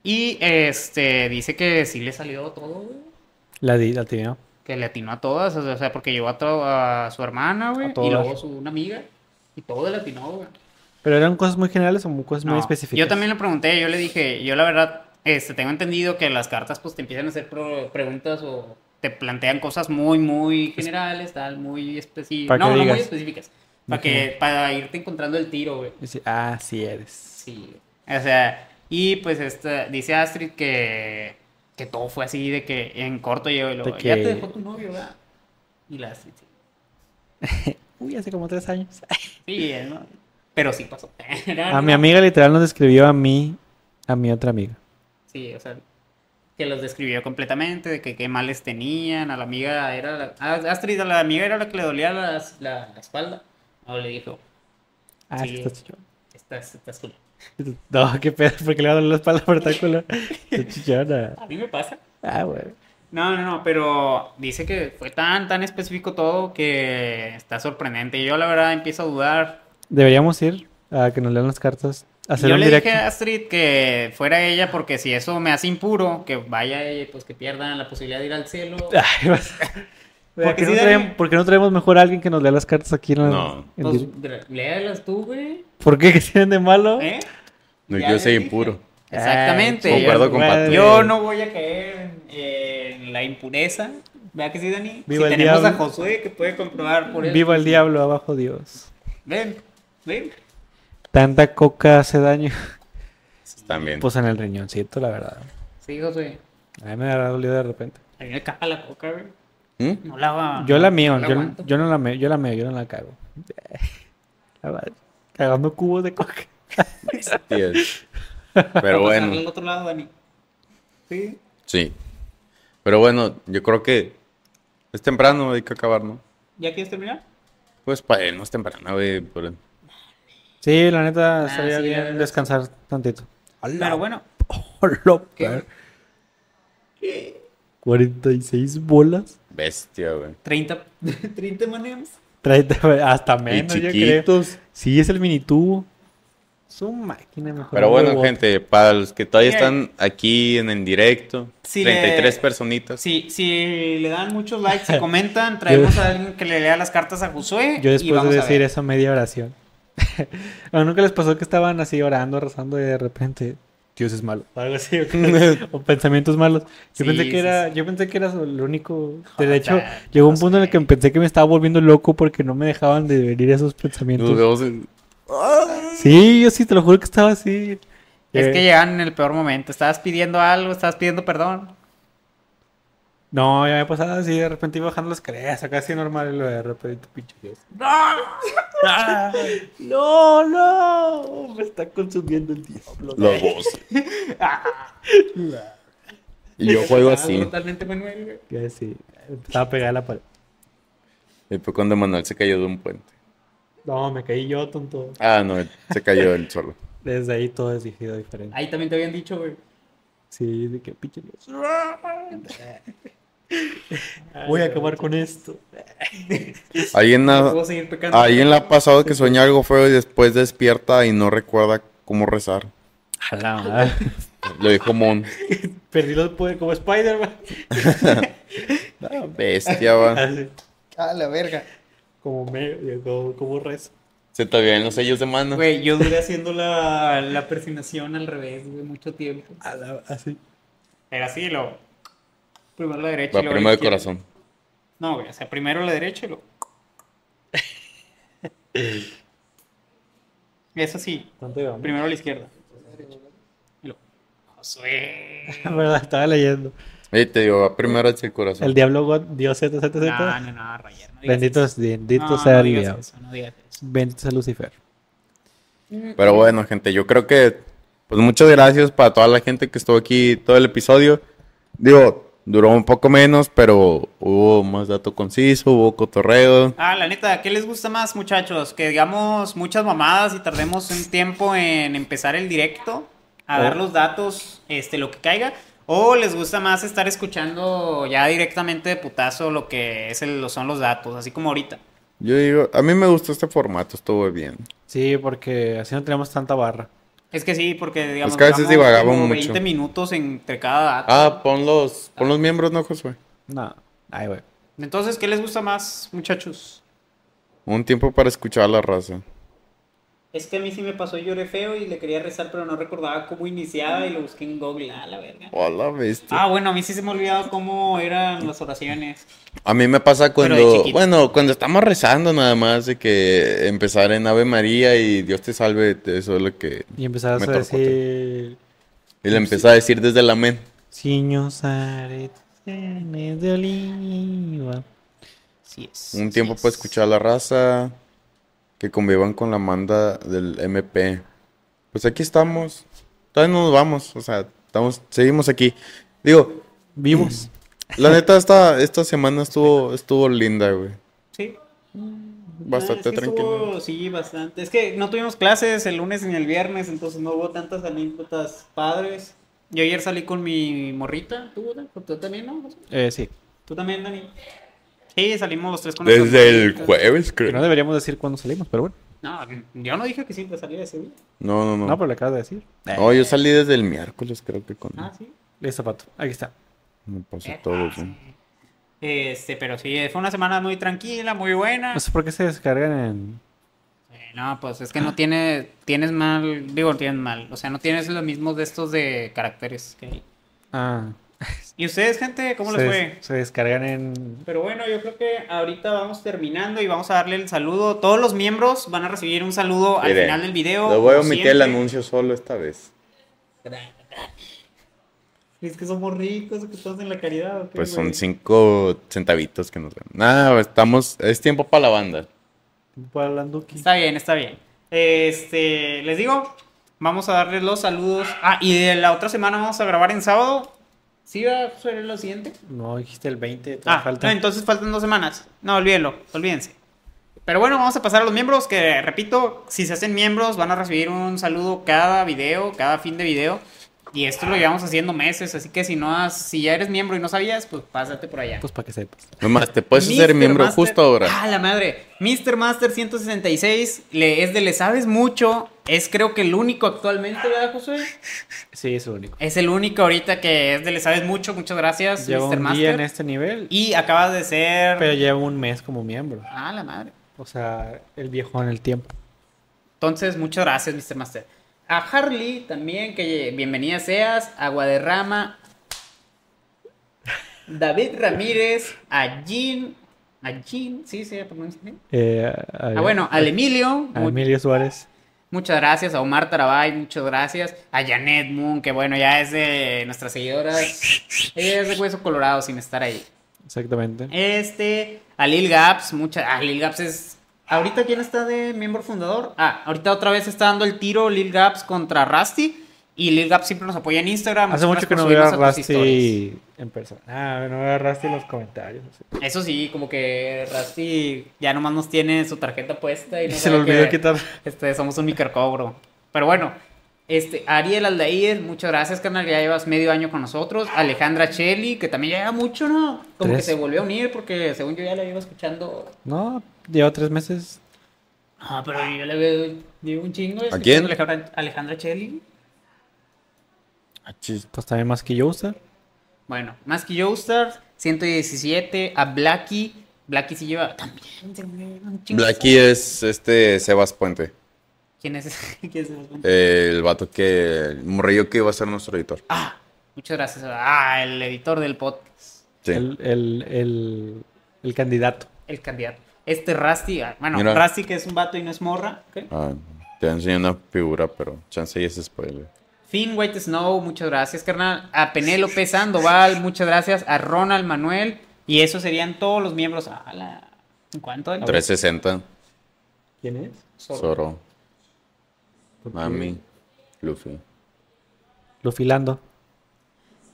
Y este dice que sí le salió todo, güey. La, di, la adivinó. Que le atinó a todas, o sea, porque llevó a, to- a su hermana, güey, y luego su una amiga, y todo le atinó, güey. ¿Pero eran cosas muy generales o cosas muy específicas? Yo también le pregunté, yo le dije, yo la verdad, este, tengo entendido que las cartas pues te empiezan a hacer preguntas o te plantean cosas muy, muy generales, tal, muy específicas. Que No, no muy específicas. Para que, para irte encontrando el tiro, güey. Ah, sí eres. Sí. O sea, Y pues esta, dice Astrid que, que todo fue así, de que en corto llegó y luego, De ya que- te dejó tu novio, ¿verdad? Y la Astrid, sí. Uy, hace como tres años. Sí, ¿no? Pero sí pasó. A mi amiga literal nos describió a mí, a mi otra amiga. Sí, o sea, que los describió completamente, de que qué males tenían. A la amiga era. La, a Astrid, a la amiga era la que le dolía la, la espalda. O le dijo, Ah, Sí. sí. estás chichón. estás, estás cool. No, qué pedo, porque le va a doler la espalda por estar culo. Chichona. A mí me pasa. Ah, bueno. No, no, no, pero dice que fue tan, tan específico todo que está sorprendente. Y yo, la verdad, empiezo a dudar. Deberíamos ir a que nos lean las cartas. Hacer yo un le directo. dije a Astrid que fuera ella, porque si eso me hace impuro, que vaya ella y pues que pierdan la posibilidad de ir al cielo. Ay, vas- ¿Por Porque qué, no traemos, Dani. por qué no traemos mejor a alguien que nos lea las cartas aquí en la- No. en Pues léalas tú, güey. ¿Por qué? ¿Qué tienen de malo? ¿Eh? No, yo soy dije. impuro. Exactamente. Ay, Concuerdo con. Yo no voy a caer en, en la impureza. ¿Verdad que sí, Dani? Viva si el tenemos a. Josué que puede comprobar por él. Viva el diablo, abajo Dios. Ven, ven. Tanta coca hace daño. También. Pues en el riñoncito, la verdad. Sí, Josué. A mí me ha dolido de repente. A mí me caga la coca, güey. ¿Mm? No la Yo la no mío, la yo, aguanto. yo no la meo, yo la meo, yo no la cago. La Cagando cubos de coca. Tías. Pero bueno, al otro lado, Dani. Sí. sí. Pero bueno, yo creo que es temprano, hay que acabar, ¿no? ¿Ya quieres terminar? Pues para él no es temprano, güey. pero- Sí, la neta, Ah, estaría sí, bien descansar tantito. Pero bueno, ¿Qué? 46 bolas. Bestia, güey. 30, 30 maneos. 30, hasta Y menos, yo creo. chiquitos. Sí, es el mini tubo. Su máquina mejor. Pero bueno, robot. gente, para los que todavía están aquí en el directo, Si 33 le- personitas. Si, si le dan muchos likes y comentan, traemos a alguien que le lea las cartas a Josué. Yo y después de vamos decir eso, media oración. ¿A nunca les pasó que estaban así orando, rezando y de repente Dios es malo? O algo así. O, que- o pensamientos malos. Yo Sí, pensé que sí, era, sí. yo pensé que era lo único. De Joder, hecho, llegó un punto en el que pensé que me estaba volviendo loco porque no me dejaban de venir esos pensamientos. Nos vemos en- Sí, yo sí, te lo juro que estaba así. Es Eh, que llegan en el peor momento. Estabas pidiendo algo, estabas pidiendo perdón. No, ya me pasaba así, de repente iba bajando las escaleras, acá así normal, y lo de repente, pinche Dios. No, no, me está consumiendo el diablo. los dos. y yo juego así. Totalmente Manuel. güey. Que sí, estaba pegada a la pared. Y fue cuando Manuel se cayó de un puente. No, me caí yo, tonto. Ah, no, se cayó él solo. Desde ahí todo es diferente. Ahí también te habían dicho, güey. Sí, de que pinche Dios. Voy a acabar con esto. No puedo seguir pecando. alguien le ha pasado que sueña algo feo y después despierta y no recuerda cómo rezar. A la madre. Lo dijo Mon. Perdí los poderes como Spider-Man. Ah, bestia, va. A la verga. como me, como, como rezo. Se te olvidan los sellos de mano. Güey, yo duré haciendo la, la persinación al revés, güey, mucho tiempo. A la- así. Era así, lo. Primero la derecha Va y luego primero izquierda. corazón. No, güey, o sea, primero la derecha y luego. Eso sí, primero la izquierda. Y luego, verdad, estaba leyendo. Ey, te digo, va primero hacia el corazón. El diablo God, Dios Z, Z, Z. No, no, no, Roger, no Bendito, eso. bendito No, sea no el digas diablo. eso, no digas eso. Bendito sea Lucifer. Pero bueno, gente, yo creo que, pues muchas gracias para toda la gente que estuvo aquí todo el episodio. Digo, duró un poco menos, pero hubo más dato conciso, hubo cotorreo. Ah, la neta, ¿qué les gusta más, muchachos? Que digamos muchas mamadas y tardemos un tiempo en empezar el directo a Oh. dar los datos, este, lo que caiga. ¿O les gusta más estar escuchando ya directamente de putazo lo que es el- lo son los datos, así como ahorita? Yo digo, a mí me gustó este formato, estuvo bien. Sí, porque así no tenemos tanta barra. Es que sí, porque digamos que a veces mucho. 20 minutos entre cada dato. Ah, pon los, pon los miembros, ¿no, Josué? No. Ay, güey. Entonces, ¿qué les gusta más, muchachos? Un tiempo para escuchar a la raza. Es que a mí sí me pasó, lloré feo y le quería rezar, pero no recordaba cómo iniciaba y lo busqué en Google. Ah, la verga. Hola, bestia. Ah, bueno, a mí sí se me ha olvidado cómo eran las oraciones. A mí me pasa cuando, bueno, cuando estamos rezando nada más de que empezar en Ave María y Dios te salve, eso es lo que... Y empezabas Me a decir Y le empieza a decir desde la men. Ciños aretes de oliva. Sí es. Un sí tiempo es. para escuchar a la raza. Que convivan con la manda del MP. Pues aquí estamos. Todavía no nos vamos. O sea, estamos, seguimos aquí. Digo, Vivos. la neta, esta, esta semana estuvo, estuvo linda, güey. Sí. Bastante Ah, es que tranquilo. estuvo- sí, bastante. Es que no tuvimos clases el lunes ni el viernes, entonces no hubo tantas anécdotas padres. Yo ayer salí con mi morrita. ¿Tú, ¿Tú también, no? Eh, sí. ¿Tú también, Dani? Sí, salimos los tres con Desde el jueves, Que no creo. deberíamos decir cuándo salimos, pero bueno. No, yo no dije que siempre salía ese día. No, no, no. No, pero le acabas de decir. No, yo salí desde el miércoles, creo que con. Ah, sí. Listo, pato. Aquí está. Me pasó todo, güey. Este, pero sí, fue una semana muy tranquila, muy buena. No sé por qué se descargan en. Eh, No, pues es que no tiene, tienes mal, digo, tienes mal, o sea, no tienes los mismos de estos de caracteres que hay. Ah. ¿Y ustedes, gente, cómo se, les fue? se descargan en. Pero bueno, yo creo que ahorita vamos terminando y vamos a darle el saludo. Todos los miembros van a recibir un saludo al final del video. Lo voy a omitir el anuncio solo esta vez. Es que somos ricos, que estamos en la caridad. ¿o qué, Pues son güey? cinco centavitos que nos dan. Nada, estamos. Es tiempo para la banda. Para aquí. Está bien, está bien. Este, les digo, vamos a darles los saludos. Ah, y de la otra semana vamos a grabar en sábado. ¿Sí va a ser lo siguiente? No, dijiste el 20. todavía Ah, falta. no, entonces faltan dos semanas. No, olvídenlo, olvídense. Pero bueno, vamos a pasar a los miembros, que repito, si se hacen miembros van a recibir un saludo cada video, cada fin de video. Y esto lo llevamos haciendo meses, así que si no has, si ya eres miembro y no sabías, pues pásate por allá. Pues para que sepas. Nomás, te puedes hacer Mr. miembro Master- justo ahora. Ah, la madre. Mr. Master 166 le, es de Le Sabes Mucho. Es creo que el único actualmente, ¿verdad, José? Sí, es lo único. Es el único ahorita que es de Le Sabes Mucho. Muchas gracias, Lleva Mr. un Master. día en este nivel, Y acabas de ser. pero lleva un mes como miembro. Ah, la madre. O sea, el viejo en el tiempo. Entonces, muchas gracias, Mr. Master. A Harley también, que bienvenida seas. A Guaderrama. David Ramírez. A Jean. A Jean, sí, sí, pronuncia. Eh, a, Ah, bueno, al Emilio. a Emilio Suárez. Muchas gracias. A Omar Tarabay, muchas gracias. A Janet Moon, que bueno, ya es de nuestras seguidoras. Ella es de Hueso Colorado sin estar ahí. Exactamente. Este, a Lil Gaps, mucha, ah, Lil Gaps es, ahorita quién está de miembro fundador, ah, ahorita otra vez está dando el tiro Lil Gaps contra Rusty, y Lil Gaps siempre nos apoya en Instagram. Hace mucho que no veo a Rusty en persona. Ah, no veo a Rusty en los comentarios. Eso sí, como que Rusty ya nomás nos tiene su tarjeta puesta y, Y no se le olvidó que, quitar. Este, somos un microcobro. Pero bueno, este, Ariel Aldaíez, muchas gracias, carnal, ya llevas medio año con nosotros. Alejandra Cheli, que también ya lleva mucho, ¿no? Como Tres. que se volvió a unir porque según yo ya la iba escuchando No, lleva tres meses. Ah, pero yo le veo digo, un chingo. ¿A quién? Alejandra, Alejandra Cheli. Pues también más que yo usar. Bueno, más que Joestar, 117. A Blacky. Blacky sí lleva también. Blacky es este Sebas Puente. ¿Quién es? ¿Quién es ese? Eh, el vato que. El morrillo que iba a ser nuestro editor. Ah, muchas gracias. Ah, el editor del podcast. Sí. El, el, el, el candidato. El candidato. Este Rusty. ah, Bueno, Mira. Rusty que es un vato y no es morra. Ah, te enseñé una figura, pero chance y ese spoiler. Finn White Snow, muchas gracias, carnal. A Penélope Sandoval, muchas gracias. A Ronald Manuel. Y esos serían todos los miembros. Ah, la... ¿En cuánto? 360, ¿Quién es? Zoro, Mami, Luffy. Lo filando.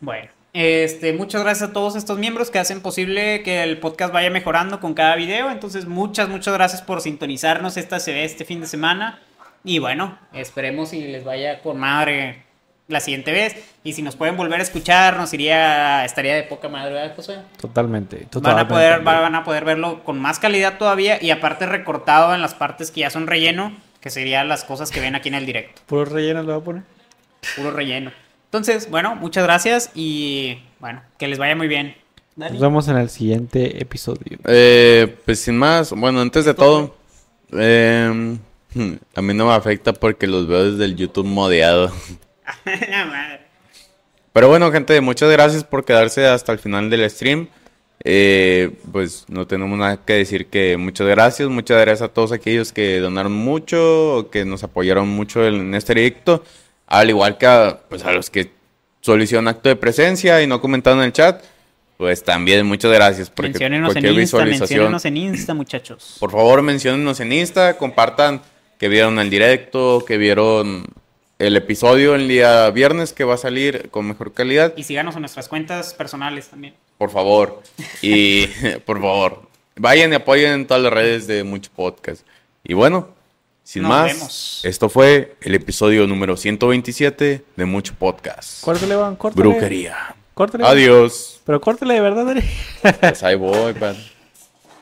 Bueno, este, muchas gracias a todos estos miembros que hacen posible que el podcast vaya mejorando con cada video. Entonces, muchas, muchas gracias por sintonizarnos esta, este fin de semana. Y bueno, esperemos y les vaya con madre la siguiente vez. Y si nos pueden volver a escuchar, nos iría, estaría de poca madre, ¿verdad, José? Totalmente. Van a, totalmente. poder, van a poder verlo con más calidad todavía y aparte recortado en las partes que ya son relleno, que serían las cosas que ven aquí en el directo. Puros rellenos le voy a poner. Puro relleno. Entonces, bueno, muchas gracias y bueno, que les vaya muy bien. Dani. Nos vemos en el siguiente episodio. Eh, pues sin más, bueno, antes de todo, eh, a mí no me afecta porque los veo desde el YouTube modeado. Pero bueno, gente, muchas gracias por quedarse hasta el final del stream. Eh, pues no tenemos nada que decir que muchas gracias, muchas gracias a todos aquellos que donaron mucho, que nos apoyaron mucho en este directo, al igual que a, pues, a los que solicitaron acto de presencia y no comentaron en el chat, pues también muchas gracias. Porque Menciónenos en cualquier Insta, visualización, menciónenos en Insta, muchachos. por favor, menciónenos en Insta, compartan que vieron el directo, que vieron el episodio el día viernes que va a salir con mejor calidad. Y síganos en nuestras cuentas personales también. Por favor. Y por favor, vayan y apoyen en todas las redes de Mucho Podcast. Y bueno, sin Nos más, vemos. esto fue el episodio número 127 de Mucho Podcast. Córtale, Van, córtale. Brujería. Córtale. Adiós. Pero córtale de verdad, Dani. Pues ahí voy, pan.